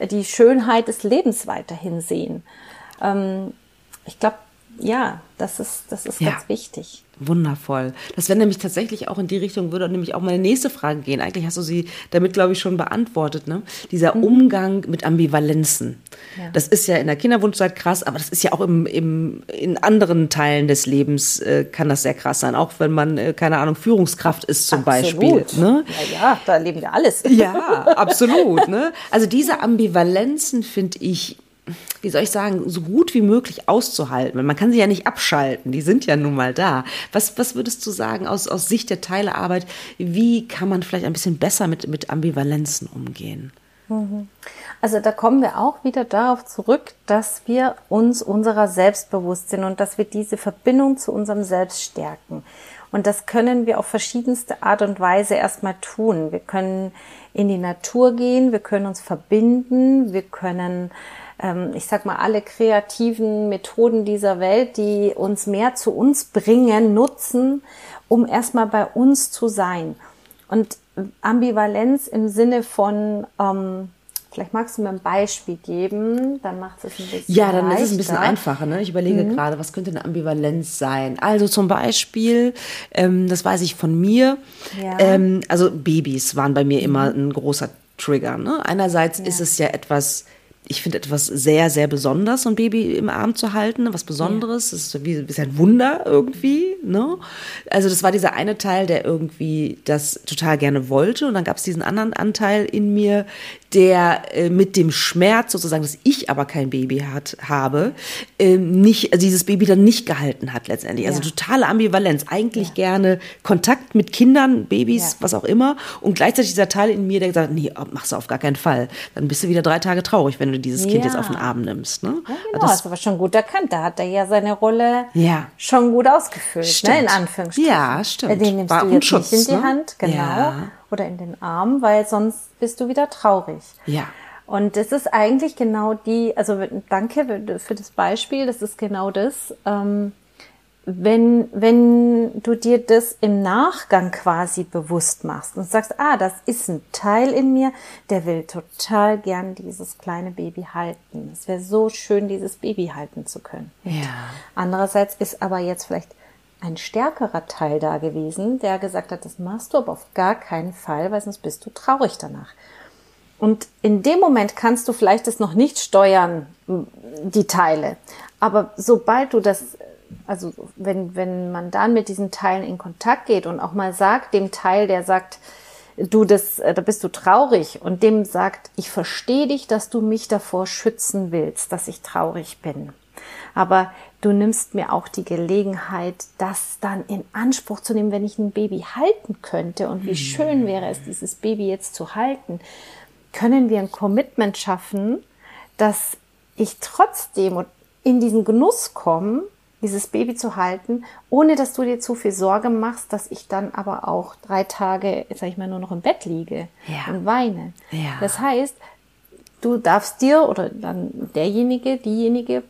die Schönheit des Lebens weiterhin sehen. Ähm, ich glaube, ja, das ist, das ist ja. ganz wichtig. Wundervoll. Das wäre nämlich tatsächlich auch in die Richtung, würde nämlich auch meine nächste Frage gehen. Eigentlich hast du sie damit, glaube ich, schon beantwortet. Ne? Dieser mhm. Umgang mit Ambivalenzen. Ja. Das ist ja in der Kinderwunschzeit krass, aber das ist ja auch im, im, in anderen Teilen des Lebens äh, kann das sehr krass sein. Auch wenn man, äh, keine Ahnung, Führungskraft ist zum absolut. Beispiel. Ne? Ja, ja, da leben wir alles. Ja, absolut. Ne? Also diese Ambivalenzen finde ich wie soll ich sagen, so gut wie möglich auszuhalten. Man kann sie ja nicht abschalten, die sind ja nun mal da. Was, was würdest du sagen aus, aus Sicht der Teilearbeit, wie kann man vielleicht ein bisschen besser mit, mit Ambivalenzen umgehen? Mhm. Also da kommen wir auch wieder darauf zurück, dass wir uns unserer selbst bewusst sind und dass wir diese Verbindung zu unserem Selbst stärken. Und das können wir auf verschiedenste Art und Weise erstmal tun. Wir können in die Natur gehen, wir können uns verbinden, wir können ähm, ich sag mal, alle kreativen Methoden dieser Welt, die uns mehr zu uns bringen, nutzen, um erstmal bei uns zu sein. Und Ambivalenz im Sinne von, ähm, Vielleicht magst du mir ein Beispiel geben, dann macht es ein bisschen Ja, dann leichter. ist es ein bisschen einfacher. Ne? Ich überlege mhm. gerade, was könnte eine Ambivalenz sein? Also zum Beispiel, ähm, das weiß ich von mir, ja. ähm, also Babys waren bei mir mhm. immer ein großer Trigger. Ne? Einerseits ja. ist es ja etwas ich finde etwas sehr, sehr besonders, so ein Baby im Arm zu halten, was Besonderes. Ja. Ist wie ist ein Wunder irgendwie. Ne? Also das war dieser eine Teil, der irgendwie das total gerne wollte. Und dann gab es diesen anderen Anteil in mir, der äh, mit dem Schmerz sozusagen, dass ich aber kein Baby hat, habe, äh, nicht, also dieses Baby dann nicht gehalten hat letztendlich. Also ja. totale Ambivalenz. Eigentlich ja. gerne Kontakt mit Kindern, Babys, ja. was auch immer. Und gleichzeitig dieser Teil in mir, der gesagt hat, nee, machst du auf gar keinen Fall. Dann bist du wieder drei Tage traurig, wenn du dieses Kind jetzt auf den Arm nimmst. Ne? Ja, genau, das ist aber schon gut erkannt. Da hat er ja seine Rolle ja. schon gut ausgefüllt, ne, in Anführungsstrichen. Ja, stimmt. Den nimmst War du jetzt nicht in die ne? Hand, genau oder in den Arm, weil sonst bist du wieder traurig. Ja. Und das ist eigentlich genau die, also danke für das Beispiel, das ist genau das. Ähm, wenn, wenn du dir das im Nachgang quasi bewusst machst und sagst, ah, das ist ein Teil in mir, der will total gern dieses kleine Baby halten. Es wäre so schön, dieses Baby halten zu können. Ja. Andererseits ist aber jetzt vielleicht ein stärkerer Teil da gewesen, der gesagt hat, das machst du aber auf gar keinen Fall, weil sonst bist du traurig danach. Und in dem Moment kannst du vielleicht das noch nicht steuern, die Teile. Aber sobald du das, also wenn, wenn man dann mit diesen Teilen in Kontakt geht und auch mal sagt, dem Teil, der sagt, du das, da bist du traurig und dem sagt, ich verstehe dich, dass du mich davor schützen willst, dass ich traurig bin. Aber du nimmst mir auch die Gelegenheit, das dann in Anspruch zu nehmen, wenn ich ein Baby halten könnte. Und wie mhm. schön wäre es, dieses Baby jetzt zu halten, können wir ein Commitment schaffen, dass ich trotzdem in diesen Genuss komme, dieses Baby zu halten, ohne dass du dir zu viel Sorge machst, dass ich dann aber auch drei Tage, sag ich mal, nur noch im Bett liege ja. und weine. Ja. Das heißt, du darfst dir oder dann derjenige, diejenige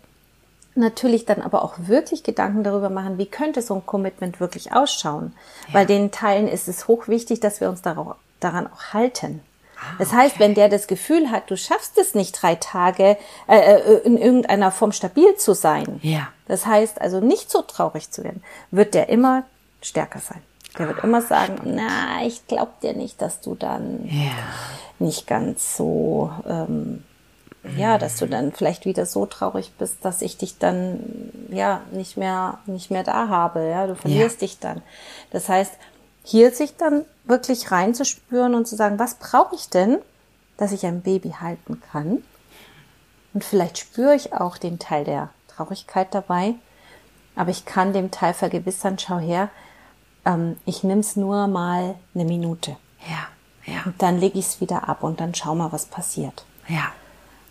natürlich dann aber auch wirklich Gedanken darüber machen, wie könnte so ein Commitment wirklich ausschauen. Ja. Bei den Teilen ist es hochwichtig, dass wir uns darauf, daran auch halten. Ah, das heißt, wenn der das Gefühl hat, du schaffst es nicht drei Tage äh, äh, in irgendeiner Form stabil zu sein, ja. das heißt also nicht so traurig zu werden, wird der immer stärker sein. Der wird immer sagen, na, ich glaub dir nicht, dass du dann ja. nicht ganz so ähm, ja, dass du dann vielleicht wieder so traurig bist, dass ich dich dann ja nicht mehr nicht mehr da habe, ja, du verlierst ja. dich dann. Das heißt, hier sich dann wirklich reinzuspüren und zu sagen, was brauche ich denn, dass ich ein Baby halten kann? Und vielleicht spüre ich auch den Teil der Traurigkeit dabei, aber ich kann dem Teil vergewissern, schau her, ähm, ich nehme es nur mal eine Minute. Ja, ja. Und dann lege ich es wieder ab und dann schau mal, was passiert. Ja.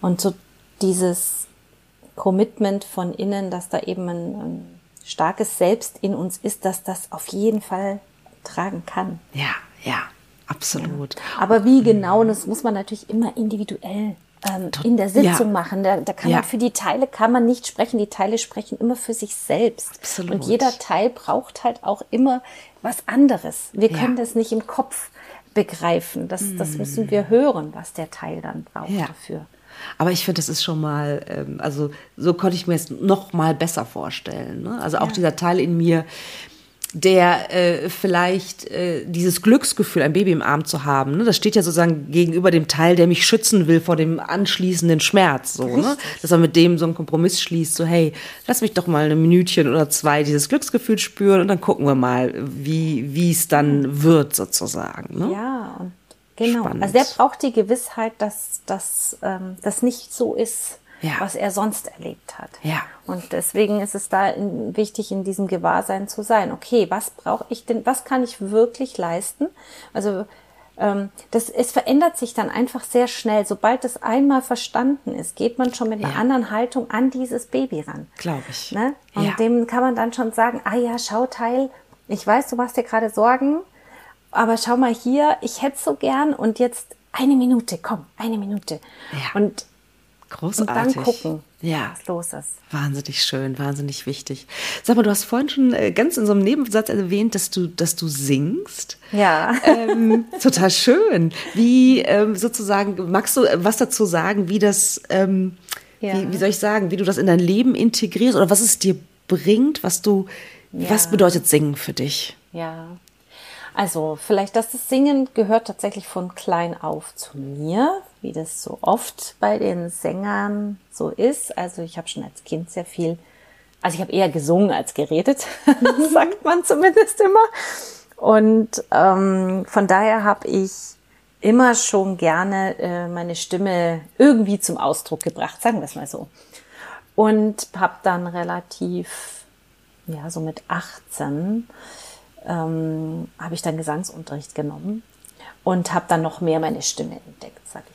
Und so dieses, Commitment von innen, dass da eben ein, ein starkes Selbst in uns ist, dass das auf jeden Fall tragen kann. Ja, ja, absolut. Ja. Aber wie genau, das muss man natürlich immer individuell ähm, in der Sitzung ja. machen. Da, da kann ja. man für die Teile kann man nicht sprechen. Die Teile sprechen immer für sich selbst. Absolut. Und jeder Teil braucht halt auch immer was anderes. Wir können das nicht im Kopf begreifen. Das, das müssen wir hören, was der Teil dann braucht dafür. Aber ich finde, das ist schon mal, ähm, also so konnte ich mir es noch mal besser vorstellen. Ne? Also auch ja. dieser Teil in mir, der äh, vielleicht äh, dieses Glücksgefühl, ein Baby im Arm zu haben, ne, das steht ja sozusagen gegenüber dem Teil, der mich schützen will vor dem anschließenden Schmerz, so, ne? dass man mit dem so einen Kompromiss schließt, so hey, lass mich doch mal eine Minütchen oder zwei dieses Glücksgefühl spüren und dann gucken wir mal, wie es dann wird sozusagen. Ne? Ja Genau. Spannend. Also der braucht die Gewissheit, dass, dass ähm, das nicht so ist, ja. was er sonst erlebt hat. Ja. Und deswegen ist es da in, wichtig, in diesem Gewahrsein zu sein. Okay, was brauche ich denn, was kann ich wirklich leisten? Also ähm, das, es verändert sich dann einfach sehr schnell. Sobald es einmal verstanden ist, geht man schon mit einer ja. anderen Haltung an dieses Baby ran. Glaube ich. Ne? Und ja. dem kann man dann schon sagen, ah ja, schau Teil, ich weiß, du machst dir gerade Sorgen, aber schau mal hier, ich hätte so gern und jetzt eine Minute, komm, eine Minute. Ja. Und, Großartig. und dann gucken, ja. was los ist. Wahnsinnig schön, wahnsinnig wichtig. Sag mal, du hast vorhin schon äh, ganz in so einem Nebensatz erwähnt, dass du, dass du singst. Ja. Ähm, total schön. Wie ähm, sozusagen, magst du was dazu sagen, wie das, ähm, ja. wie, wie soll ich sagen, wie du das in dein Leben integrierst oder was es dir bringt, was du, ja. was bedeutet Singen für dich? Ja. Also vielleicht, dass das Singen gehört tatsächlich von klein auf zu mir, wie das so oft bei den Sängern so ist. Also ich habe schon als Kind sehr viel, also ich habe eher gesungen als geredet, sagt man zumindest immer. Und ähm, von daher habe ich immer schon gerne äh, meine Stimme irgendwie zum Ausdruck gebracht, sagen wir es mal so. Und habe dann relativ, ja, so mit 18 ähm, habe ich dann Gesangsunterricht genommen und habe dann noch mehr meine Stimme entdeckt, sag ich.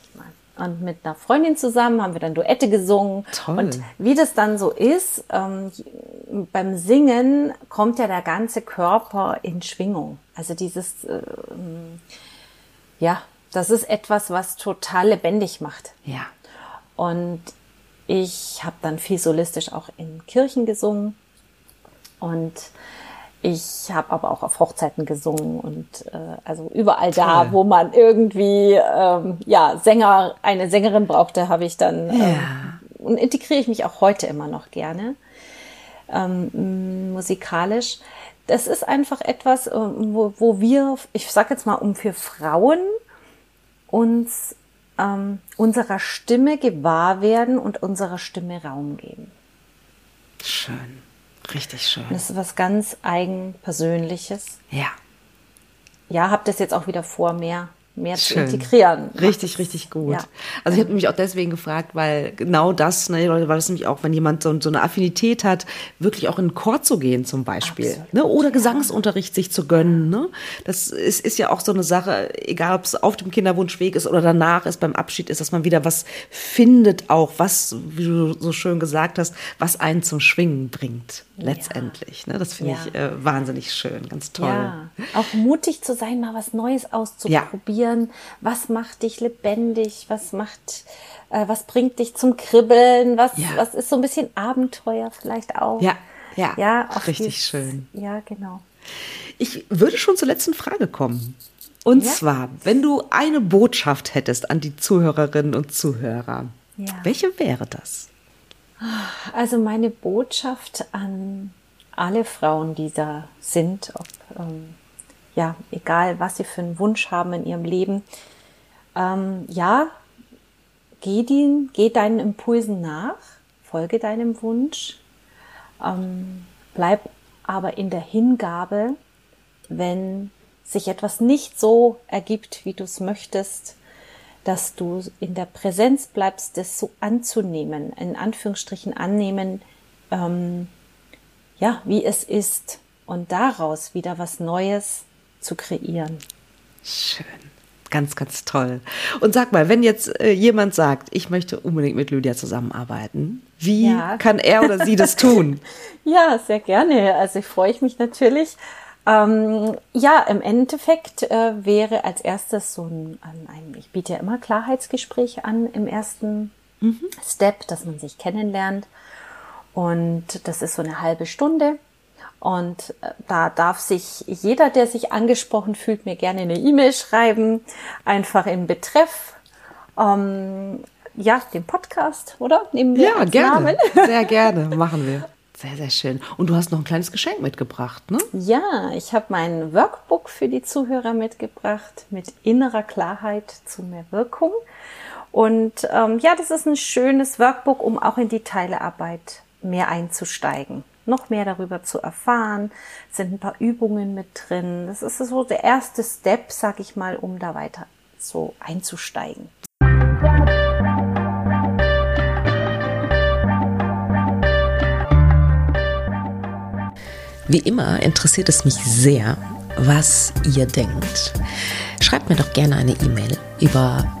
Und mit einer Freundin zusammen haben wir dann Duette gesungen. Toll. Und wie das dann so ist, ähm, beim Singen kommt ja der ganze Körper in Schwingung. Also dieses, äh, ja, das ist etwas, was total lebendig macht. Ja. Und ich habe dann viel solistisch auch in Kirchen gesungen und ich habe aber auch auf Hochzeiten gesungen und äh, also überall da, Toll. wo man irgendwie ähm, ja Sänger, eine Sängerin brauchte, habe ich dann ähm, ja. und integriere ich mich auch heute immer noch gerne ähm, musikalisch. Das ist einfach etwas, äh, wo, wo wir, ich sage jetzt mal, um für Frauen uns ähm, unserer Stimme gewahr werden und unserer Stimme Raum geben. Schön. Richtig schön. das ist was ganz eigenpersönliches. Ja. Ja, habt das jetzt auch wieder vor, mehr mehr Schön. zu integrieren. Richtig, richtig gut. Ja. Also ich habe mich auch deswegen gefragt, weil genau das, ne, Leute, war das nämlich auch, wenn jemand so, so, eine Affinität hat, wirklich auch in den Chor zu gehen zum Beispiel. Absolut, ne? Oder ja. Gesangsunterricht sich zu gönnen. Ne? Das ist, ist ja auch so eine Sache, egal ob es auf dem Kinderwunschweg ist oder danach ist, beim Abschied ist, dass man wieder was findet auch, was, wie du so schön gesagt hast, was einen zum Schwingen bringt letztendlich. Ne? Das finde ja. ich äh, wahnsinnig schön, ganz toll. Ja. Auch mutig zu sein, mal was Neues auszuprobieren. Ja. Was macht dich lebendig? Was macht, äh, was bringt dich zum Kribbeln? Was, was ist so ein bisschen Abenteuer vielleicht auch? Ja, ja, ja richtig dieses, schön. Ja, genau. Ich würde schon zur letzten Frage kommen. Und zwar, wenn du eine Botschaft hättest an die Zuhörerinnen und Zuhörer, welche wäre das? Also meine Botschaft an alle Frauen, die da sind, ob, ähm, ja, egal was sie für einen Wunsch haben in ihrem Leben, ähm, ja, geh, den, geh deinen Impulsen nach, folge deinem Wunsch, ähm, bleib aber in der Hingabe, wenn sich etwas nicht so ergibt, wie du es möchtest, dass du in der Präsenz bleibst, das so anzunehmen, in Anführungsstrichen annehmen, ähm, ja, wie es ist und daraus wieder was Neues zu kreieren. Schön. Ganz, ganz toll. Und sag mal, wenn jetzt äh, jemand sagt, ich möchte unbedingt mit Lydia zusammenarbeiten, wie ja. kann er oder sie das tun? ja, sehr gerne. Also ich freue mich natürlich. Ähm, ja, im Endeffekt äh, wäre als erstes so ein, ein, ich biete ja immer Klarheitsgespräche an im ersten mhm. Step, dass man sich kennenlernt. Und das ist so eine halbe Stunde. Und äh, da darf sich jeder, der sich angesprochen fühlt, mir gerne eine E-Mail schreiben, einfach im Betreff. Ähm, ja, den Podcast, oder? Nehmen wir ja, gerne. Namen. Sehr gerne, machen wir. Sehr, sehr schön. Und du hast noch ein kleines Geschenk mitgebracht, ne? Ja, ich habe mein Workbook für die Zuhörer mitgebracht mit innerer Klarheit zu mehr Wirkung. Und ähm, ja, das ist ein schönes Workbook, um auch in die Teilearbeit mehr einzusteigen, noch mehr darüber zu erfahren. Es sind ein paar Übungen mit drin. Das ist so der erste Step, sag ich mal, um da weiter so einzusteigen. Wie immer interessiert es mich sehr, was ihr denkt. Schreibt mir doch gerne eine E-Mail über